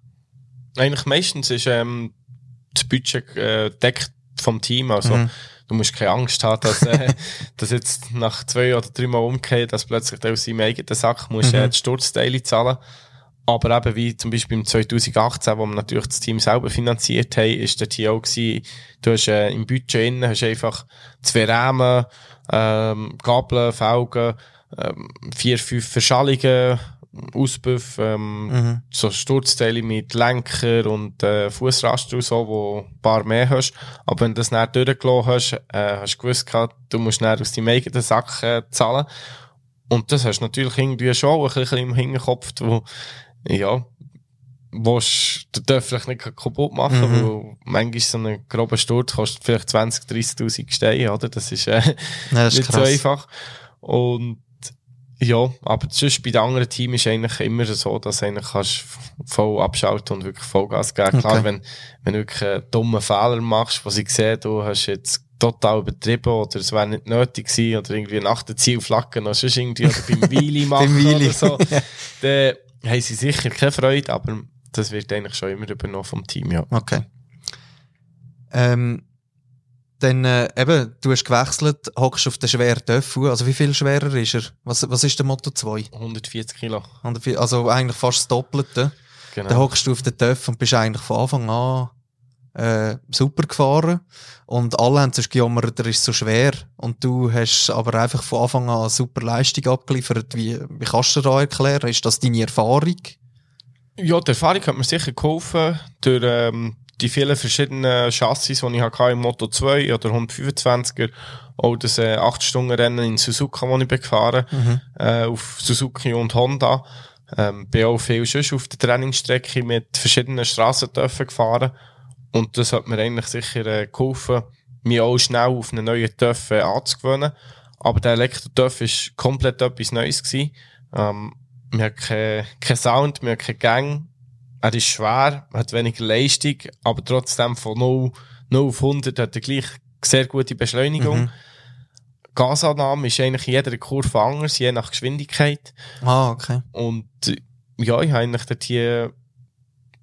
Eigentlich meistens ist ähm, das Budget äh, deckt vom Team, also mhm. du musst keine Angst haben, dass, äh, dass jetzt nach zwei oder drei Mal umgeht, dass plötzlich aus seinem eigenen Sack musst, mhm. äh, die Sturzteile zahlen aber eben wie zum Beispiel im 2018, wo wir natürlich das Team selber finanziert haben, ist der hier auch gewesen, du hast äh, im Budget innen, hast einfach zwei Rämen, ähm, Gabeln, Felgen, ähm, vier, fünf Verschallungen, Auspuff, ähm, mhm. so Sturzteile mit Lenker und äh, Fußraster und so, wo ein paar mehr hast. Aber wenn du das nicht durchgelassen hast, äh, hast du gewusst, gehabt, du musst dann aus deinem eigenen Sack äh, zahlen. Und das hast du natürlich irgendwie schon ein bisschen im Hinterkopf, wo ja, willst du den vielleicht nicht kaputt machen, mhm. weil manchmal so ein grober Sturz kostet vielleicht 20, 30.000 Steine, oder? Das ist, äh, ja, das ist nicht krass. so einfach. Und, ja, aber sonst bei den anderen Teams ist eigentlich immer so, dass du eigentlich kannst voll abschalten und wirklich Vollgas geben. Okay. Klar, wenn, wenn du wirklich einen dummen Fehler machst, wo sie sehen, du hast jetzt total übertrieben oder es wäre nicht nötig gewesen oder irgendwie nach dem Ziel flacken oder sonst irgendwie oder beim Weili machen oder so, dann haben sie sicher keine Freude, aber das wird eigentlich schon immer übernommen vom Team, ja. Okay. Ähm, dann äh, eben, du hast gewechselt, hockst auf den schweren Töpfel. Also wie viel schwerer ist er? Was, was ist der Moto 2? 140 Kilo. 140, also eigentlich fast das Doppelte. Genau. Dann hockst du auf den Töpfel und bist eigentlich von Anfang an äh, super gefahren. Und alle haben sich gejammert, er ist so schwer. Und du hast aber einfach von Anfang an eine super Leistung abgeliefert. Wie, wie kannst du da erklären? Ist das deine Erfahrung? Ja, die Erfahrung hat mir sicher geholfen. Durch ähm, die vielen verschiedenen Chassis, die ich hatte im Moto 2 oder 125er. Auch das äh, 8-Stunden-Rennen in Suzuka, das ich bin gefahren mhm. äh, auf Suzuki und Honda. Ähm, bin auch viel schon auf der Trainingsstrecke mit verschiedenen Strassentöpfen gefahren. Und das hat mir eigentlich sicher äh, geholfen, mich auch schnell auf einen neuen Töff äh, anzugewöhnen. Aber der Elektro-Töff war komplett etwas Neues. Gewesen. Ähm, wir haben keinen kein Sound, wir haben keinen Gang. Er ist schwer, hat wenig Leistung, aber trotzdem von 0, 0 auf 100 hat er gleich sehr gute Beschleunigung. Mhm. Gasannahme ist eigentlich in jeder Kurve anders, je nach Geschwindigkeit. Ah, okay. Und ja, ich habe eigentlich dort hier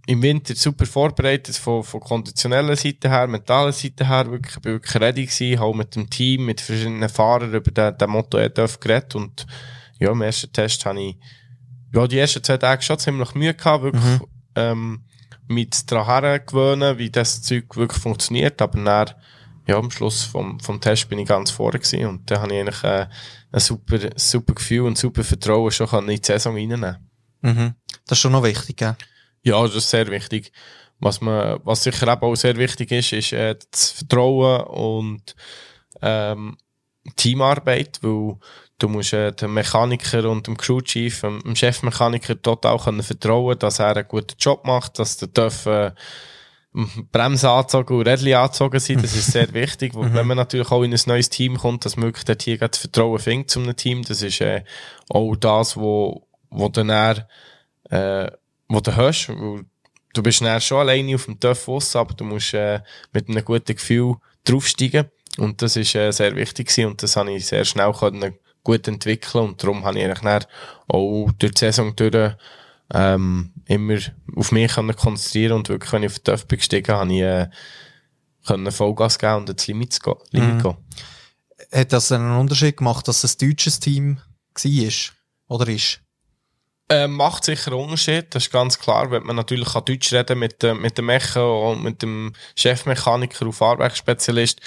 im Winter super vorbereitet, von, von konditioneller Seite her, mentaler Seite her, wirklich, bin wirklich ready gewesen, auch mit dem Team, mit verschiedenen Fahrern über den, den Motto EDF geredet und ja, im ersten Test habe ich, ja, die ersten zwei Tage schon ziemlich Mühe gehabt, wirklich, mhm. ähm, mit daran gewöhnen, wie das Zeug wirklich funktioniert, aber dann, ja, am Schluss vom, vom Test bin ich ganz vorne gewesen und da habe ich eigentlich äh, ein super, super Gefühl und super Vertrauen schon in die Saison reinnehmen. Mhm. Das ist schon noch wichtig, gell? Ja, das ist sehr wichtig. Was, man, was sicher eben auch sehr wichtig ist, ist äh, das Vertrauen und ähm, Teamarbeit, weil du musst äh, dem Mechaniker und dem Crewchief, dem, dem Chefmechaniker total können vertrauen, dass er einen guten Job macht, dass der darf äh, Bremsen anzogen und Rädchen anzogen sind. Das ist sehr wichtig, weil, wenn man natürlich auch in ein neues Team kommt, dass man wirklich dort hier das Vertrauen findet zu einem Team. Das ist äh, auch das, wo, wo dann er, äh, wo du hast. Du bist dann schon alleine auf dem Töff aber du musst äh, mit einem guten Gefühl draufsteigen. Und das ist äh, sehr wichtig gewesen. und das habe ich sehr schnell können gut entwickeln und darum habe ich eigentlich dann auch durch die Saison durch ähm, immer auf mich können konzentrieren und wirklich, wenn ich auf den Töff bin gestiegen, habe ich äh, können Vollgas geben und ins Limit, go Limit mhm. gehen. hat das einen Unterschied gemacht, dass es ein deutsches Team war? Oder ist? Äh, macht sicher einen Unterschied, das ist ganz klar, wenn man natürlich kann Deutsch reden mit, äh, mit dem Mecha und mit dem Chefmechaniker und Fahrwerksspezialist,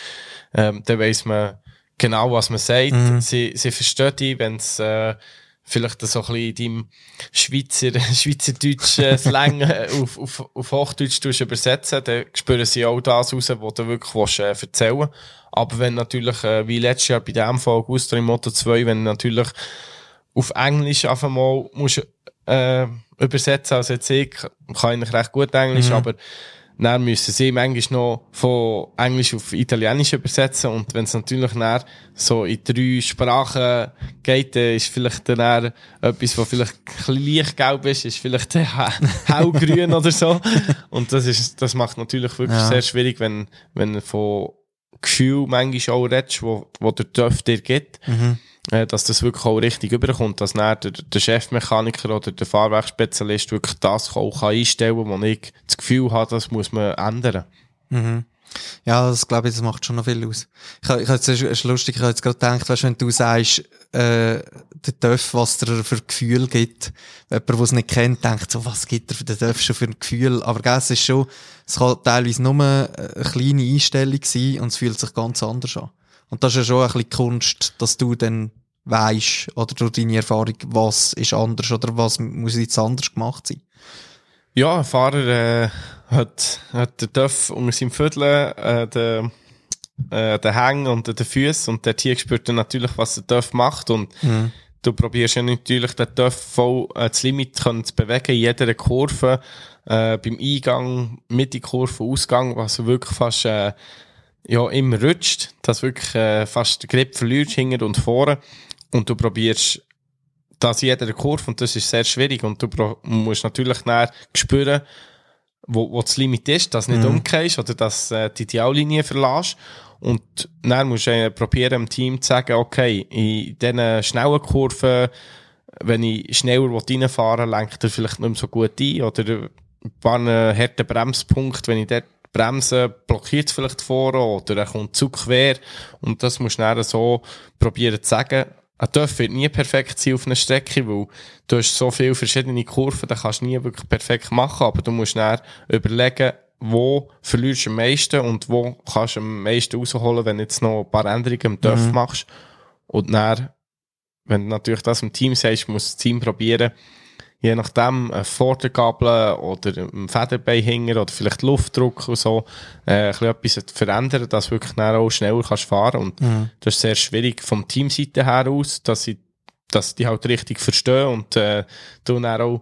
ähm, dann weiss man genau, was man sagt. Mhm. Sie, sie verstehen dich, wenn es äh, vielleicht so ein bisschen in deinem Schweizer, schweizerdeutschen Slang äh, auf, auf, auf Hochdeutsch übersetzen, dann spüren sie auch das raus, was du wirklich willst, äh, erzählen Aber wenn natürlich, äh, wie letztes Jahr bei dem Fall Augusto im Moto 2, wenn natürlich auf Englisch auf einmal musst, äh, übersetzen, also jetzt ich kann eigentlich recht gut Englisch, Mhm. aber dann müssen sie manchmal noch von Englisch auf Italienisch übersetzen und wenn es natürlich dann so in drei Sprachen geht, dann ist vielleicht dann etwas, was vielleicht ein bisschen lichtgelb ist, ist vielleicht hellgrün oder so und das ist, das macht natürlich wirklich Ja. sehr schwierig, wenn, wenn von Gefühl manchmal auch redest, wo, wo der TÜV dir gibt Mhm. Äh, dass das wirklich auch richtig überkommt, dass dann der, der Chefmechaniker oder der Fahrwerksspezialist wirklich das auch kann einstellen kann, wo ich das Gefühl habe, das muss man ändern. Mhm. Ja, das glaube ich, das macht schon noch viel aus. Ich, ich, jetzt- es ist lustig, ich habe jetzt gerade gedacht, weißt, wenn du sagst, äh, der Töff, was der für Gefühl gibt, jemand, der es nicht kennt, denkt so, was gibt er für Töff schon für ein Gefühl? Aber gell, es ist schon, es kann teilweise nur eine kleine Einstellung sein und es fühlt sich ganz anders an. Und das ist ja schon ein bisschen Kunst, dass du dann weisst, oder durch deine Erfahrung, was ist anders oder was muss jetzt anders gemacht sein. Ja, ein Fahrer äh, hat, hat den Töff unter seinem Viertel, äh, den, äh, den Hang und den Füßen und der Tier spürt dann natürlich, was der Töff macht und Mhm. du probierst ja natürlich den Töff voll äh, das Limit können zu bewegen in jeder Kurve, äh, beim Eingang, Mitte-Kurve, Ausgang, was wirklich fast äh, ja, immer rutscht, dass wirklich äh, fast den Grip verlierst hinten und vorne und du probierst das in jeder Kurve und das ist sehr schwierig und du musst natürlich dann spüren, wo, wo das Limit ist, dass du nicht Mhm. umgehst oder dass äh, die Ideallinie verlässt. Und dann musst du äh, probieren, dem Team zu sagen, okay, in diesen schnellen Kurven, wenn ich schneller reinfahren will, lenkt er vielleicht nicht mehr so gut ein oder ein paar einen harten Bremspunkt, wenn ich dort bremse, blockiert es vielleicht vorne oder er kommt zu quer und das musst du dann so probieren zu sagen. Ein Töff wird nie perfekt sein auf einer Strecke, weil du hast so viele verschiedene Kurven, da kannst du nie wirklich perfekt machen, aber du musst dann überlegen, wo verlierst du am meisten und wo kannst du am meisten rausholen, wenn du jetzt noch ein paar Änderungen im Töff Mhm. machst. Und dann, wenn du natürlich das im Team sagst, muss das Team probieren, je nachdem, eine Vordergabel oder ein Federbein hinger oder vielleicht Luftdruck und so, äh, ein bisschen etwas verändern, dass du wirklich auch schneller kannst fahren und Mhm. das ist sehr schwierig vom Teamseite her aus, dass sie, dass die halt richtig verstehen und äh, du dann auch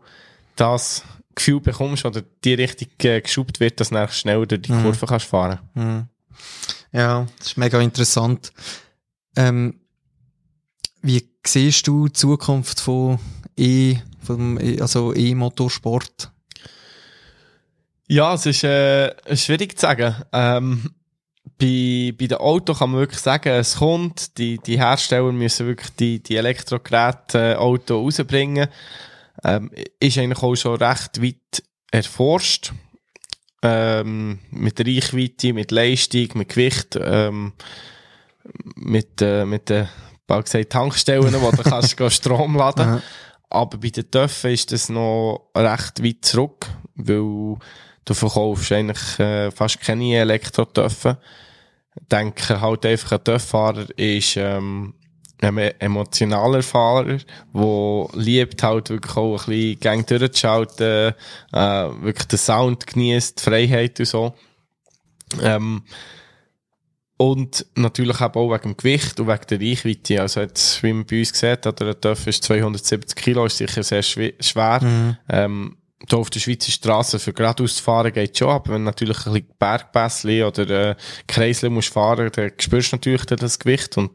das Gefühl bekommst oder die richtig äh, geschubbt wird, dass du dann schneller durch die Mhm. Kurve kannst fahren. Mhm. Ja, das ist mega interessant. Ähm, wie siehst du die Zukunft von E, vom, E- also E-Motorsport? Ja, es ist äh, schwierig zu sagen. Ähm, bei, bei den Autos kann man wirklich sagen, es kommt, die, die Hersteller müssen wirklich die, die Elektrogeräte äh, Auto rausbringen. Ähm, ist eigentlich auch schon recht weit erforscht. Ähm, mit Reichweite, mit Leistung, mit Gewicht, ähm, mit, äh, mit den, bald gesagt, Tankstellen, wo du kannst Strom laden Aha. Aber bei den Töpfen ist das noch recht weit zurück, weil du verkaufst eigentlich äh, fast keine Elektrotöpfe. Denke halt einfach, ein Töpffahrer ist ähm, ein emotionaler Fahrer, der liebt halt wirklich auch ein bisschen Gang durchzuschalten, äh, wirklich den Sound genießt, Freiheit und so. Ähm, und natürlich auch wegen dem Gewicht und wegen der Reichweite. Also jetzt, wie man bei uns sieht, hat der Töpf ist 270 Kilo, ist sicher sehr schwe- schwer. Mhm. Ähm, hier auf der Schweizer Straße für geradeaus zu fahren geht schon, aber wenn du natürlich ein bisschen Bergpässli oder äh, Kreisel musst fahren, dann spürst du natürlich dann das Gewicht und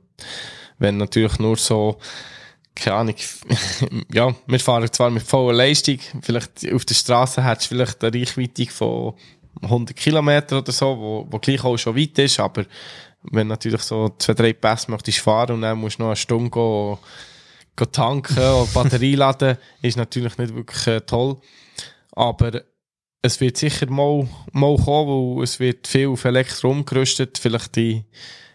wenn natürlich nur so keine Ahnung, ja, wir fahren zwar mit voller Leistung, vielleicht auf der Straße hättest du vielleicht eine Reichweite von 100 Kilometer oder so, wo, wo gleich auch schon weit ist, aber wenn natürlich so zwei, drei Pässe möchtest fahren und dann musst du noch eine Stunde gehen, gehen tanken und Batterie laden, ist natürlich nicht wirklich äh, toll. Aber es wird sicher mal, mal kommen, weil es wird viel auf Elektro umgerüstet, vielleicht die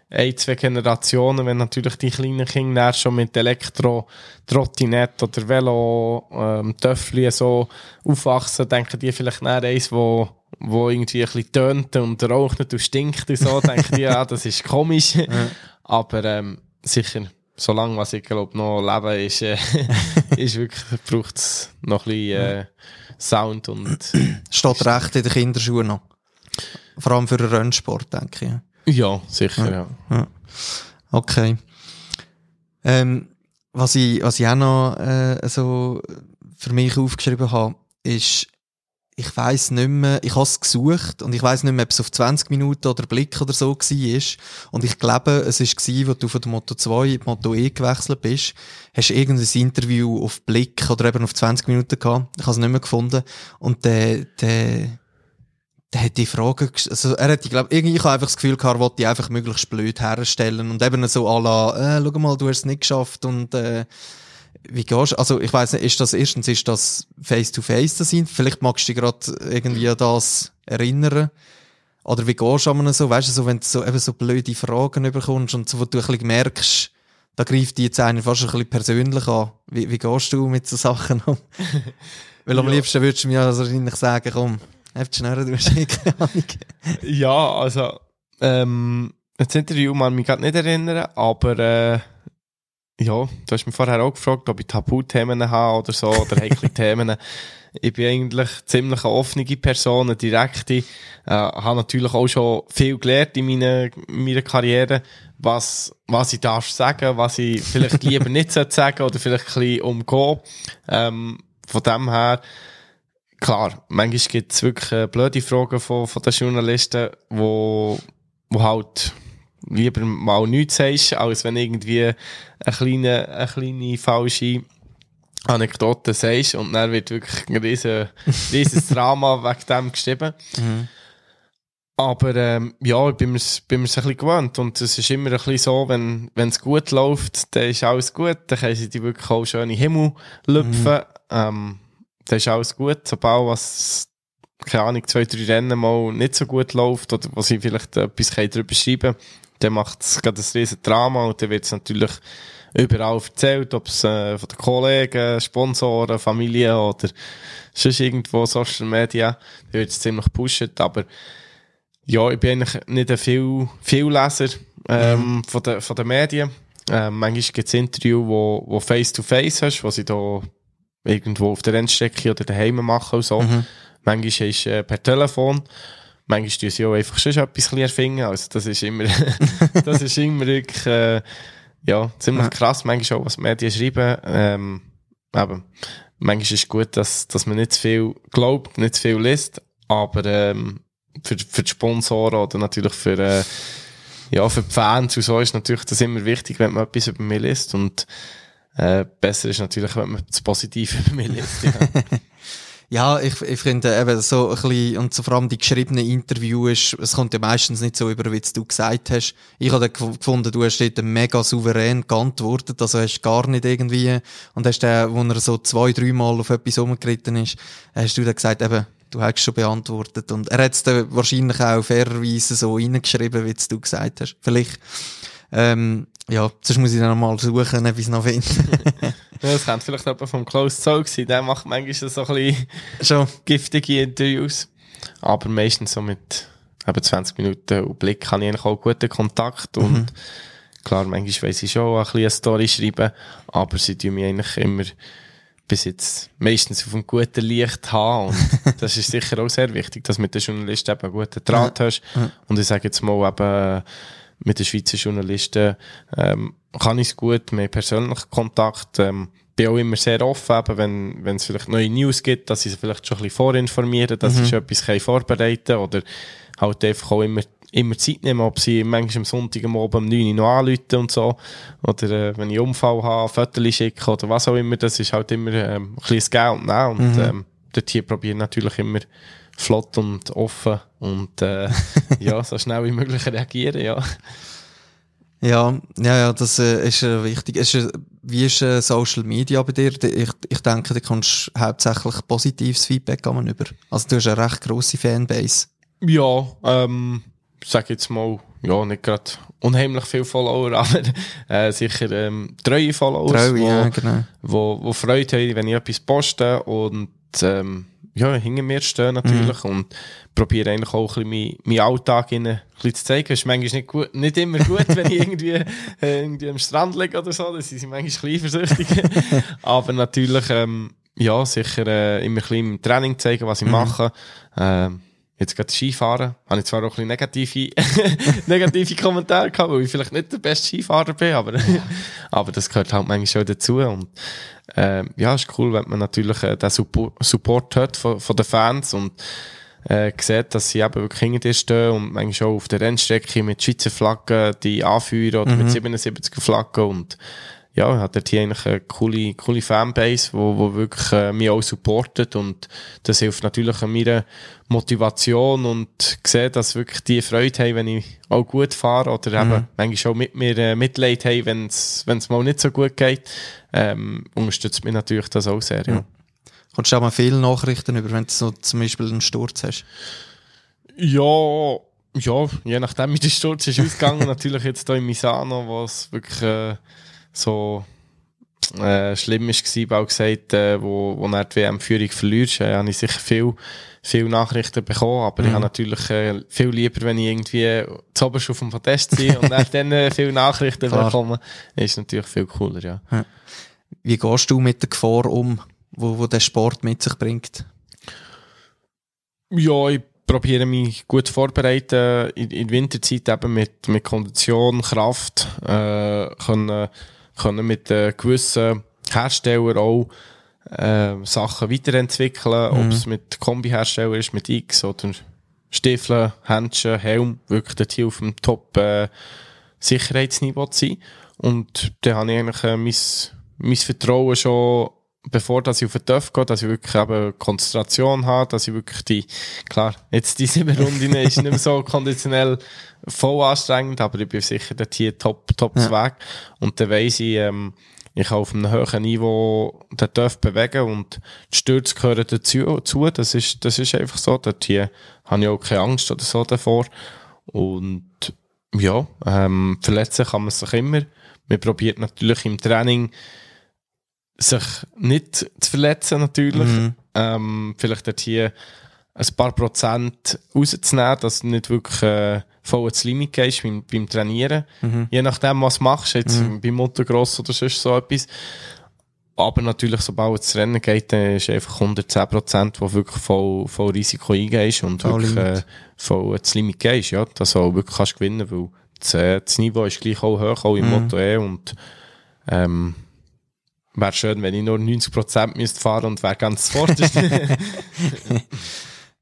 ein, zwei Generationen, wenn natürlich die kleinen Kinder schon mit Elektro, Trottinett oder Velo, ähm, Töffli so aufwachsen, denken die vielleicht nach eins, wo, wo irgendwie ein bisschen tönt und raucht und stinkt und so, denken die, ja, das ist komisch. Ja. Aber ähm, sicher, solange was ich glaube noch leben ist, äh, ist wirklich, braucht es noch ein bisschen äh, Sound und... Steht recht in den Kinderschuhen noch. Vor allem für den Rennsport, denke ich. Ja, sicher, ja. ja. Okay. Ähm, was, ich, was ich auch noch äh, so für mich aufgeschrieben habe, ist, ich weiß nicht mehr, ich habe es gesucht und ich weiß nicht mehr, ob es auf 20 Minuten oder Blick oder so war. Und ich glaube, es war, wo du von der Moto 2 in die Moto E gewechselt bist, hast du irgendein Interview auf Blick oder eben auf 20 Minuten gehabt. Ich habe es nicht mehr gefunden. Und der, der, der hat die Frage, also er hat, ich glaube, irgendwie, ich habe einfach das Gefühl gehabt, er wollte die einfach möglichst blöd herstellen und eben so à äh, schau mal, du hast es nicht geschafft und, äh, wie gehst du, also ich weiß nicht, ist das erstens, ist das face-to-face das sind? Vielleicht magst du dich gerade irgendwie an das erinnern. Oder wie gehst du an so, weißt du, so, wenn du so, eben so blöde Fragen bekommst und so, wo du ein bisschen merkst, da greift die jetzt einen fast ein bisschen persönlich an. Wie, wie gehst du mit so Sachen um? Weil am ja. liebsten würdest du mir also wahrscheinlich sagen, komm, Einfach schnell, du hast keine Ahnung. ja, also, ähm, das Interview kann mich gerade nicht erinnern, aber, äh, ja, du hast mich vorher auch gefragt, ob ich Tabuthemen habe oder so, oder heikle Themen. Ich bin eigentlich ziemlich eine offene Person, eine direkte, äh, habe natürlich auch schon viel gelernt in meiner, meiner Karriere, was, was ich darf sagen, was ich vielleicht lieber nicht sagen oder vielleicht ein bisschen umgehen. Ähm, von dem her, klar, manchmal gibt es wirklich äh, blöde Fragen von, von den Journalisten, wo, wo halt lieber mal nichts sagst, als wenn irgendwie eine kleine, eine kleine falsche Anekdote sagst und dann wird wirklich ein riesen, riesen Drama wegen dem geschrieben. Mhm. Aber ähm, ja, ich bin mir, mir ein bisschen gewöhnt und es ist immer ein bisschen so, wenn es gut läuft, dann ist alles gut, dann können sie die wirklich auch schön in den Himmel lüpfen. Mhm. Ähm, dann ist alles gut. Sobald was, keine Ahnung, zwei, drei Rennen mal nicht so gut läuft oder wo sie vielleicht etwas darüber schreiben dann macht es gerade ein riesen Drama und dann wird es natürlich überall erzählt, ob es äh, von den Kollegen, Sponsoren, Familie oder sonst irgendwo Social Media, dann wird es ziemlich gepusht, aber ja, ich bin eigentlich nicht ein viel, viel Leser ähm, mhm. von, den, von den Medien. Ähm, manchmal gibt es Interviews, wo, wo face-to-face hast, wo sie da irgendwo auf der Rennstrecke oder daheim machen und so. Mhm. Manchmal ist äh, per Telefon. Manchmal tun sie auch einfach schon etwas erfinden. Also das ist immer, das ist immer wirklich, äh, ja, ziemlich krass. Manchmal auch, was Medien schreiben. Ähm, eben, manchmal ist es gut, dass, dass man nicht zu viel glaubt, nicht zu viel liest. Aber, ähm, für, für die Sponsoren oder natürlich für, äh, ja, für die Fans und so ist natürlich das immer wichtig, wenn man etwas über mich liest. Und, äh, besser ist natürlich, wenn man das Positive über mich liest. Ja. Ja, ich, ich finde eben so ein bisschen, und so vor allem die geschriebenen Interviews, es kommt ja meistens nicht so über, wie du gesagt hast. Ich habe gefunden, du hast dort mega souverän geantwortet, also hast gar nicht irgendwie, und hast dann, wo er so zwei, dreimal auf etwas umgeritten ist, hast du dann gesagt, eben, du hast schon beantwortet. Und er hat es dann wahrscheinlich auch fairerweise so reingeschrieben, wie du gesagt hast. Vielleicht, ähm, ja, sonst muss ich dann mal suchen, ob es noch finde. ja, das könnte vielleicht jemand vom Closed Soul sein. Der macht manchmal so ein bisschen Schon. giftige Interviews. Aber meistens so mit eben 20 Minuten und Blick habe ich eigentlich auch guten Kontakt. Und mhm. klar, manchmal weiss ich schon ein bisschen eine Story schreiben. Aber sie tun mich eigentlich immer bis jetzt meistens auf einem guten Licht haben. Und das ist sicher auch sehr wichtig, dass du mit den Journalisten eben einen guten Draht hast. Und ich sage jetzt mal eben, mit den Schweizer Journalisten ähm, kann ich es gut, mehr persönlichen Kontakt. Ähm, bin auch immer sehr offen, eben, wenn wenn es vielleicht neue News gibt, dass ich sie vielleicht schon ein bisschen vorinformieren, dass mhm. ich schon etwas kann vorbereiten oder halt einfach auch immer immer Zeit nehmen, ob sie manchmal am Sonntag am Abend um 9 Uhr noch anrufen und so. Oder äh, wenn ich Unfall habe, Fotos schicken oder was auch immer, das ist halt immer ähm, ein bisschen Geld und Nehmen. Und mhm. ähm, dort hier probiere ich natürlich immer flott und offen und äh, ja, so schnell wie möglich reagieren, ja. Ja, ja, ja, das äh, ist äh, wichtig. Ist, äh, wie ist äh, Social Media bei dir? Ich, ich denke, du kannst hauptsächlich positives Feedback über. Also du hast eine recht grosse Fanbase. Ja, ähm, sag jetzt mal ja, nicht gerade unheimlich viele Follower, aber äh, sicher ähm, treue Follower, Treue, wo, ja, genau. wo, wo Freude haben, wenn ich etwas poste und ähm, ja, hinter mir stehen natürlich Mhm. und probiere eigentlich auch ein bisschen meinen meinen Alltag ihnen ein bisschen zu zeigen. Es ist manchmal nicht, gut, nicht immer gut, wenn ich irgendwie, äh, irgendwie am Strand liege oder so, das sind manchmal ein eifersüchtig. Aber natürlich, ähm, ja, sicher äh, immer ein bisschen im Training zeigen, was ich mache. Ähm, Jetzt gerade Skifahren, habe ich zwar auch ein bisschen negative, negative Kommentare gehabt, weil ich vielleicht nicht der beste Skifahrer bin, aber, aber das gehört halt manchmal schon dazu. Und ähm, ja, ist cool, wenn man natürlich äh, den Support, Support hat von, von den Fans und äh, sieht, dass sie eben wirklich hinter dir stehen und manchmal auch auf der Rennstrecke mit Schweizer Flaggen die anführen oder mit 77er Flaggen und ja, hat dort hier eigentlich eine coole, coole Fanbase, wo, wo wirklich äh, mich auch supportet und das hilft natürlich an meiner Motivation und sehe, dass wirklich die Freude haben, wenn ich auch gut fahre oder eben manchmal auch mit mir äh, Mitleid haben, wenn es mal nicht so gut geht, ähm, unterstützt mich natürlich das auch sehr, ja. Kommst du auch mal viele Nachrichten über, wenn du so zum Beispiel einen Sturz hast? Ja, ja, je nachdem, wie der Sturz ist ausgegangen. Natürlich jetzt hier in Misano, wo es wirklich äh, so äh, schlimm gewesen, auch gesagt, äh, wo, wo er die WM-Führung verliert, äh, habe ich sicher viel, viel Nachrichten bekommen, aber ich habe natürlich äh, viel lieber, wenn ich irgendwie zuoberst auf dem Podest bin und dann äh, viele Nachrichten Klar. bekomme, ist natürlich viel cooler, ja. Wie gehst du mit der Gefahr um, wo, wo der Sport mit sich bringt? Ja, ich probiere mich gut vorbereiten in, in Winterzeit eben mit, mit Kondition, Kraft, äh, können, können mit äh, gewissen Herstellern auch äh, Sachen weiterentwickeln, ob es mit Kombi-Hersteller ist, mit X oder Stiefeln, Händchen, Helm, wirklich dort hier auf dem Top äh, Sicherheitsniveau zu sein. Und da habe ich eigentlich äh, mein, mein Vertrauen schon bevor dass ich auf den TÜV gehe, dass ich wirklich eben Konzentration habe, dass ich wirklich die, klar, jetzt die sieben Runden ist nicht mehr so konditionell voll anstrengend, aber ich bin sicher dort hier top, top Ja. Weg. Und dann weiss ich, ähm, ich kann auf einem höheren Niveau den TÜV bewegen und die Stürze gehören dazu, zu. Das ist, das ist einfach so. Dort hier habe ich auch keine Angst oder so davor. Und, ja, ähm, verletzen kann man sich immer. Man probiert natürlich im Training, sich nicht zu verletzen, natürlich. Ähm, vielleicht dort hier ein paar Prozent rauszunehmen, dass du nicht wirklich äh, voll ins Limit gehst beim, beim Trainieren. Je nachdem, was du machst, jetzt beim Motocross oder sonst so etwas. Aber natürlich, sobald es Rennen geht, dann ist einfach 110 Prozent, wo wirklich voll, voll Risiko eingehst und Voll wirklich Limit. äh, voll ins Limit gehst, ja, dass du auch wirklich kannst gewinnen, weil das, äh, das Niveau ist gleich auch hoch, auch im Motto E und ähm, wäre schön, wenn ich nur 90% müsste fahren und wäre ganz vorderst.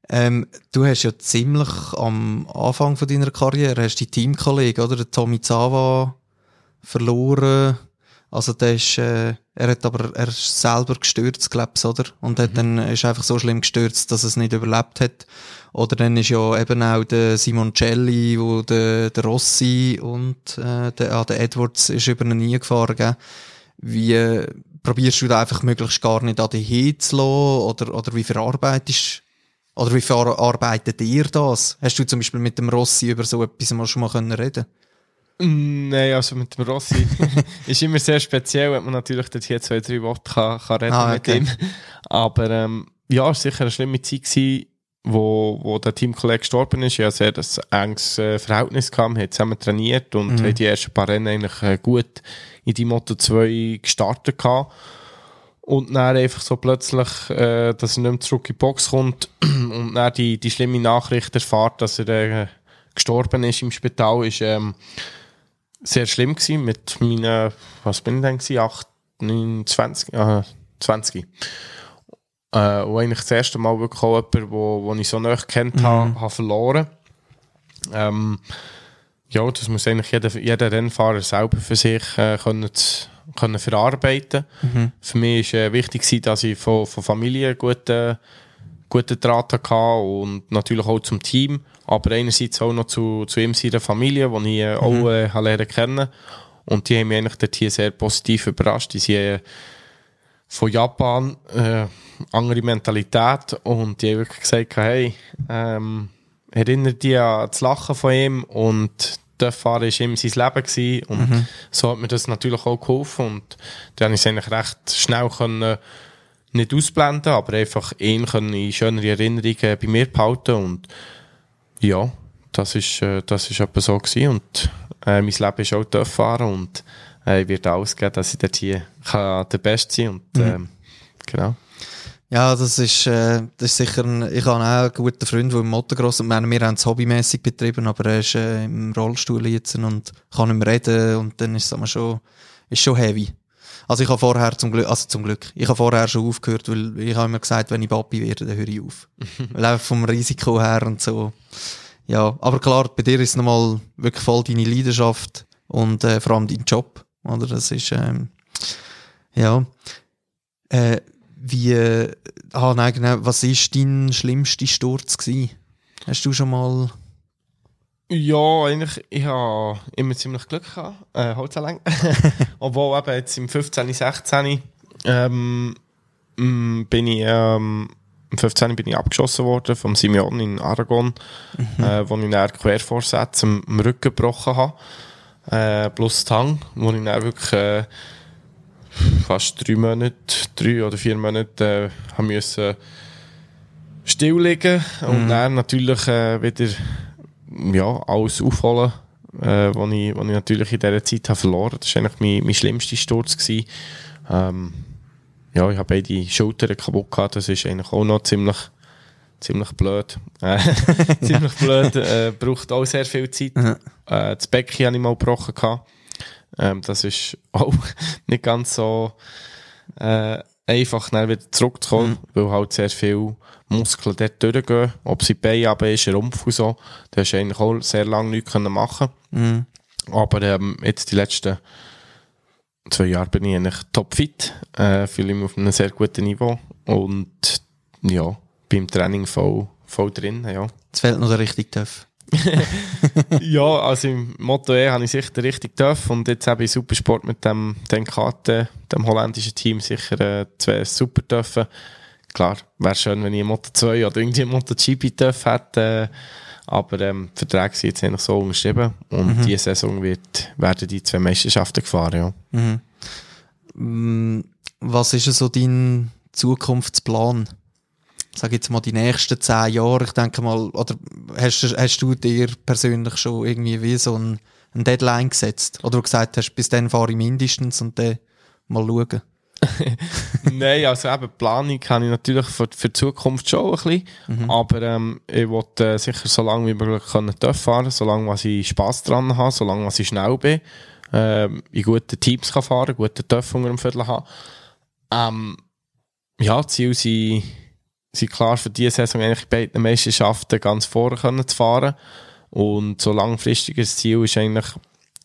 Ähm, du hast ja ziemlich am Anfang von deiner Karriere hast die Teamkollegen, oder? Der Tommy Zava verloren. Also der ist, äh, er hat aber, er ist selber gestürzt, glaub's, oder? Und hat dann, ist einfach so schlimm gestürzt, dass er es nicht überlebt hat. Oder dann ist ja eben auch der Simoncelli, wo der, der Rossi und, äh, der, ah, der Edwards ist über ihn nie gefahren, gell? Wie, probierst du da einfach möglichst gar nicht an dich hinzulassen? Oder, oder wie verarbeitest oder wie verarbeitet ihr das? Hast du zum Beispiel mit dem Rossi über so etwas mal schon mal können reden Nein, also mit dem Rossi ist immer sehr speziell, wenn man natürlich dort hier zwei, drei Worte kann, kann reden Ah, mit okay. ihm. Aber ähm, ja, es war sicher eine schlimme Zeit, gewesen, wo, wo der Teamkollege gestorben ist. Hatte sehr das enges äh, Verhältnis gehabt, haben zusammen trainiert und haben die ersten paar Rennen eigentlich äh, gut in die Moto 2 gestartet gehabt. Und dann einfach so plötzlich, äh, dass er nicht mehr zurück in die Box kommt und dann die, die schlimme Nachricht erfahrt, dass er äh, gestorben ist im Spital, ist ähm, sehr schlimm gewesen mit meinen, was bin ich denn gewesen, 8, 9, 20, äh, 20. Äh, und eigentlich das erste Mal wirklich auch jemand, wo, wo ich so nahe kennt habe, habe verloren. Ähm, ja, das muss eigentlich jeder, jeder Rennfahrer selber für sich äh, können, können verarbeiten. Für mich war äh, wichtig, gewesen, dass ich von, von Familie guten, guten Draht hatte und natürlich auch zum Team, aber einerseits auch noch zu, zu ihm, seiner Familie, die ich äh, auch äh, lernen kennen. Und die haben mich eigentlich dort hier sehr positiv überrascht. Die sind äh, von Japan äh, andere Mentalität und die haben wirklich gesagt, hey, ähm, erinnere dich an das Lachen von ihm und fahren war ihm sein Leben gewesen. und mhm. so hat mir das natürlich auch geholfen und dann konnte ich es eigentlich recht schnell können, nicht ausblenden, aber einfach ihn können in schönere Erinnerungen bei mir behalten und ja, das ist, äh, das ist etwa so gewesen und äh, mein Leben ist auch Töff fahren und äh, ich werde alles geben, dass ich dort hier kann der Beste sein und mhm. äh, genau. Ja, das ist, äh, das ist sicher, ein, ich habe auch einen guten Freund, der im Motocross, und wir haben es hobbymäßig betrieben, aber er ist äh, im Rollstuhl jetzt und kann nicht mehr reden und dann ist es schon, ist schon heavy. Also ich habe vorher zum Glück, also zum Glück, ich habe vorher schon aufgehört, weil ich habe immer gesagt, wenn ich Papi werde, dann höre ich auf. weil einfach vom Risiko her und so. Ja, aber klar, bei dir ist es nochmal wirklich voll deine Leidenschaft und äh, vor allem dein Job, oder? Das ist, ähm, ja. Äh, wie, ah, nein, genau, was ist dein schlimmster Sturz gewesen? Hast du schon mal... Ja, eigentlich, ich habe immer ziemlich Glück gehabt, äh, Holzanlänge. Obwohl eben jetzt im 15, 16 ähm, bin ich, ähm, im 15 bin ich abgeschossen worden vom Simeon in Aragon, mhm. äh, wo ich dann Quervorsätze am Rücken gebrochen habe. Äh, plus Tang, wo ich dann wirklich äh, fast drei Monate, drei oder vier Monate äh, haben müssen stilllegen und mhm. dann natürlich äh, wieder ja, alles aufholen, äh, was ich, was ich natürlich in dieser Zeit habe verloren Das war eigentlich mein, mein schlimmster Sturz. Gewesen. Ähm, ja, ich habe beide Schultern kaputt gehabt, das ist eigentlich auch noch ziemlich, ziemlich blöd. Äh, ziemlich blöd, äh, braucht auch sehr viel Zeit. Mhm. Äh, das Becken habe ich mal gebrochen gehabt. Ähm, das ist auch nicht ganz so äh, einfach, dann wieder zurückzukommen, mhm. weil halt sehr viel Muskeln dort durchgehen. Ob sie Beine aber ist, Rumpf und so. Da hast du eigentlich auch sehr lange nichts machen mhm. Aber ähm, jetzt die letzten zwei Jahre bin ich eigentlich topfit, äh, fühle mich auf einem sehr guten Niveau und ja, beim Training voll, voll drin. Ja. Es fehlt noch richtig tief. ja, also im Motto E habe ich sicher richtig tough und jetzt habe ich Supersport mit dem, Karte, dem holländischen Team sicher äh, zwei super dürfen. Klar, wäre schön, wenn ich ein Moto 2 oder irgendwie ein Moto GP tough hätte, äh, aber ähm, die Verträge sind jetzt eigentlich so unterschrieben und mhm. diese Saison wird, werden die zwei Meisterschaften gefahren, ja. Mhm. Mm, was ist so dein Zukunftsplan? Sag jetzt mal, die nächsten zehn Jahre, ich denke mal, oder hast, hast du dir persönlich schon irgendwie wie so ein, ein Deadline gesetzt? Oder du gesagt hast, bis dann fahre ich mindestens und dann mal schauen? Nein, also eben Planung habe ich natürlich für, für die Zukunft schon ein bisschen, mhm. aber ähm, ich wollte äh, sicher so lange wie möglich können fahren, solange was ich Spass dran habe, solange was ich schnell bin, ähm, in guten Teams kann fahren, gute Töpf unter dem Viertel haben. Ähm, ja, Ziel sind sind klar für diese Saison eigentlich bei den Meisterschaften ganz vorne können zu fahren. Und so langfristiges Ziel ist eigentlich,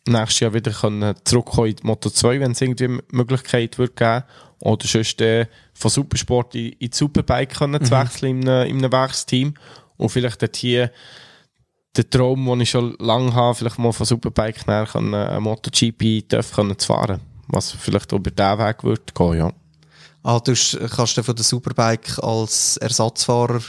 nächstes Jahr wieder können zurückkommen in die Moto 2, wenn es irgendwie Möglichkeit wird geben. Oder sonst äh, von Supersport in, in die Superbike können mhm. zu wechseln in einem, in einem Werksteam. Und vielleicht dort hier der Traum, den ich schon lange habe, vielleicht mal von Superbike näher können, eine MotoGP können zu fahren. Was vielleicht über diesen Weg wird gehen, ja. Ah, du kannst du von der Superbike als Ersatzfahrer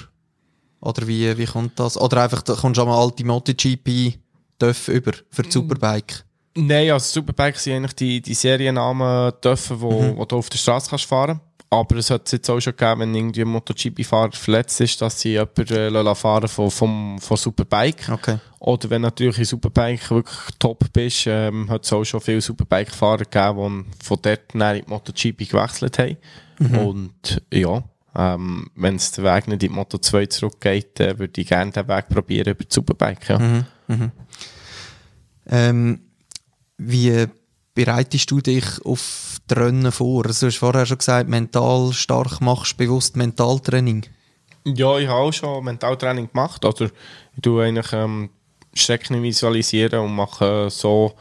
oder wie, wie kommt das? Oder einfach, da kommst du einmal alte MotoGP Döff über für die mm. Superbike? Nein, also Superbike sind eigentlich die, die Seriennamen Döffen, wo, mhm. wo du auf der Straße kannst fahren aber es hat es jetzt auch schon gegeben, wenn irgendwie ein MotoGP-Fahrer verletzt ist, dass sie jemanden äh, fahren von, vom, von Superbike. Okay. Oder wenn natürlich in Superbike wirklich top bist, ähm, hat es auch schon viele Superbike-Fahrer gegeben, die von dort nach in die MotoGP gewechselt haben. Mhm. Und ja, ähm, wenn es den Weg nicht in die Moto 2 zurückgeht, äh, würde ich gerne den Weg probieren über die Superbike. Ja. Mhm. Mhm. Ähm, wie bereitest du dich auf die Rennen vor? Also, du hast vorher schon gesagt, mental stark machst, bewusst Mentaltraining. Ja, ich habe auch schon Mentaltraining gemacht. Also, ich tue eigentlich ähm, Strecken visualisieren und mache so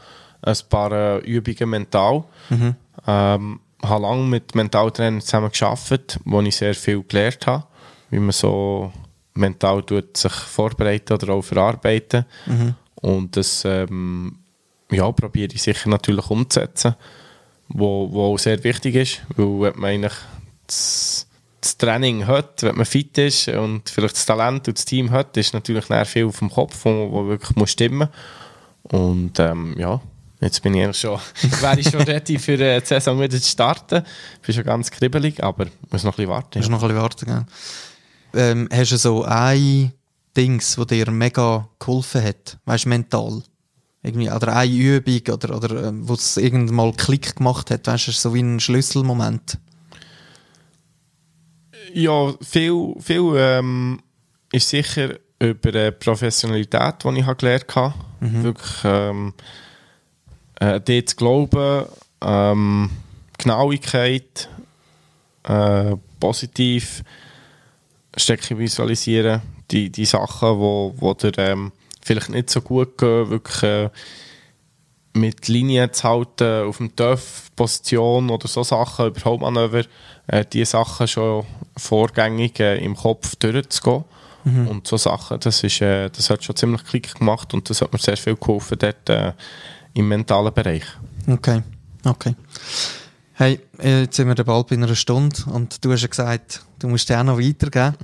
ein paar äh, Übungen mental. Mhm. Ähm, habe lange mit Mentaltrainern zusammen gearbeitet, wo ich sehr viel gelernt habe, wie man so mental tut, sich vorbereiten oder auch verarbeiten. Mhm. Und das ähm, ja, probiere ich sicher natürlich umzusetzen, wo, wo sehr wichtig ist, weil man eigentlich das, das Training hat, wenn man fit ist und vielleicht das Talent und das Team hat, ist natürlich viel auf dem Kopf, wo, wo wirklich muss stimmen Und ähm, ja, jetzt bin ich eigentlich schon, wäre ich schon ready für äh, die Saison wieder zu starten. Bin schon ganz kribbelig, aber muss noch ein bisschen warten. Musst Ja. noch ein bisschen warten, gell? Ähm, hast du so ein Dings, das dir mega geholfen hat? Weißt mental? Irgendwie, oder eine Übung, oder, oder ähm, wo es irgendwann mal Klick gemacht hat? Weißt du, so wie ein Schlüsselmoment? Ja, viel, viel ähm, ist sicher über äh, Professionalität, die ich gelernt habe. Wirklich ähm, äh, dort zu glauben, ähm, Genauigkeit, äh, positiv, Stärke visualisieren, die, die Sachen, wo, wo dir ähm, vielleicht nicht so gut gehen, wirklich äh, mit Linien zu halten, auf dem Töff, Position oder so Sachen, überhaupt Manöver, äh, die Sachen schon vorgängig äh, im Kopf durchzugehen. Und so Sachen, das, ist, äh, das hat schon ziemlich Klick gemacht und das hat mir sehr viel geholfen dort äh, im mentalen Bereich. Okay, okay. Hey, jetzt sind wir bald bei einer Stunde und du hast ja gesagt, du musst ja auch noch weitergeben.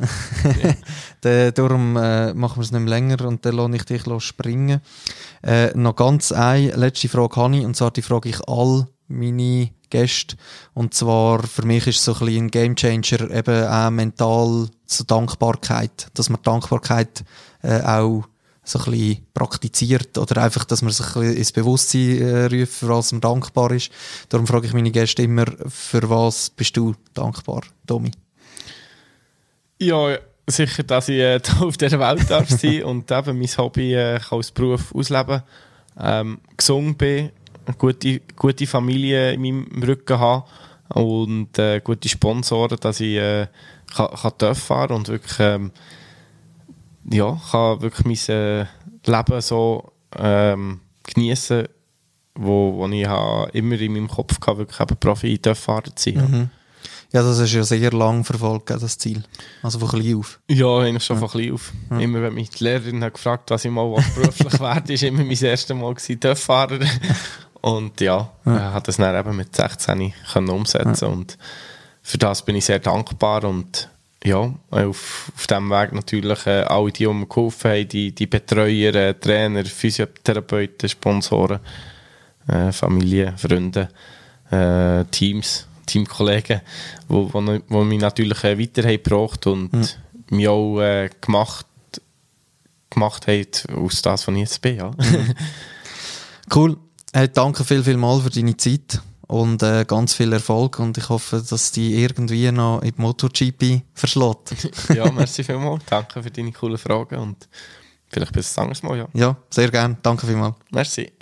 Dann- Darum äh, machen wir es nicht mehr länger und dann lasse ich dich los springen. Äh, noch ganz eine letzte Frage habe ich und zwar die frage ich all meine Gäste und zwar für mich ist so ein bisschen ein Gamechanger eben auch mental zur Dankbarkeit, dass man Dankbarkeit äh, auch so ein bisschen praktiziert oder einfach, dass man sich ein ins Bewusstsein äh, ruft, für was man dankbar ist. Darum frage ich meine Gäste immer, für was bist du dankbar, Domi? Ja, sicher, dass ich äh, auf dieser Welt darf sein und eben mein Hobby äh, als Beruf ausleben ähm, gesund bin, eine gute, gute Familie in meinem Rücken habe und äh, gute Sponsoren, dass ich äh, kann, kann fahren und wirklich ähm, ja, kann wirklich mein äh, Leben so ähm, genießen, wo, wo ich habe immer in meinem Kopf hatte, wirklich eben Profi TÜV-Fahrer zu sein. ja. Ja, das ist ja sehr lang verfolgt, das Ziel. Also von klein auf. Ja, eigentlich schon von klein auf. Immer wenn mich die Lehrerin hat gefragt, was ich mal was beruflich werde, ist immer mein erstes Mal TÜV-Fahrer. Und ja, ja. Hat das dann eben mit 16 können umsetzen und für das bin ich sehr dankbar und ja, auf, auf diesem Weg natürlich äh, alle die, die mir geholfen haben, die, die Betreuer, äh, Trainer, Physiotherapeuten, Sponsoren, äh, Familie, Freunde, äh, Teams, Teamkollegen, wo, wo, wo mich natürlich äh, weiter haben gebracht und mich auch äh, gemacht, gemacht haben aus das, was ich jetzt bin. Ja. Cool. Hey, danke viel, viel mal für deine Zeit und äh, ganz viel Erfolg und ich hoffe, dass die irgendwie noch in die MotoGP verschlägt. ja, merci vielmals. Danke für deine coolen Fragen und vielleicht bis anderes Mal. Ja. ja, sehr gern. Danke vielmals. Merci.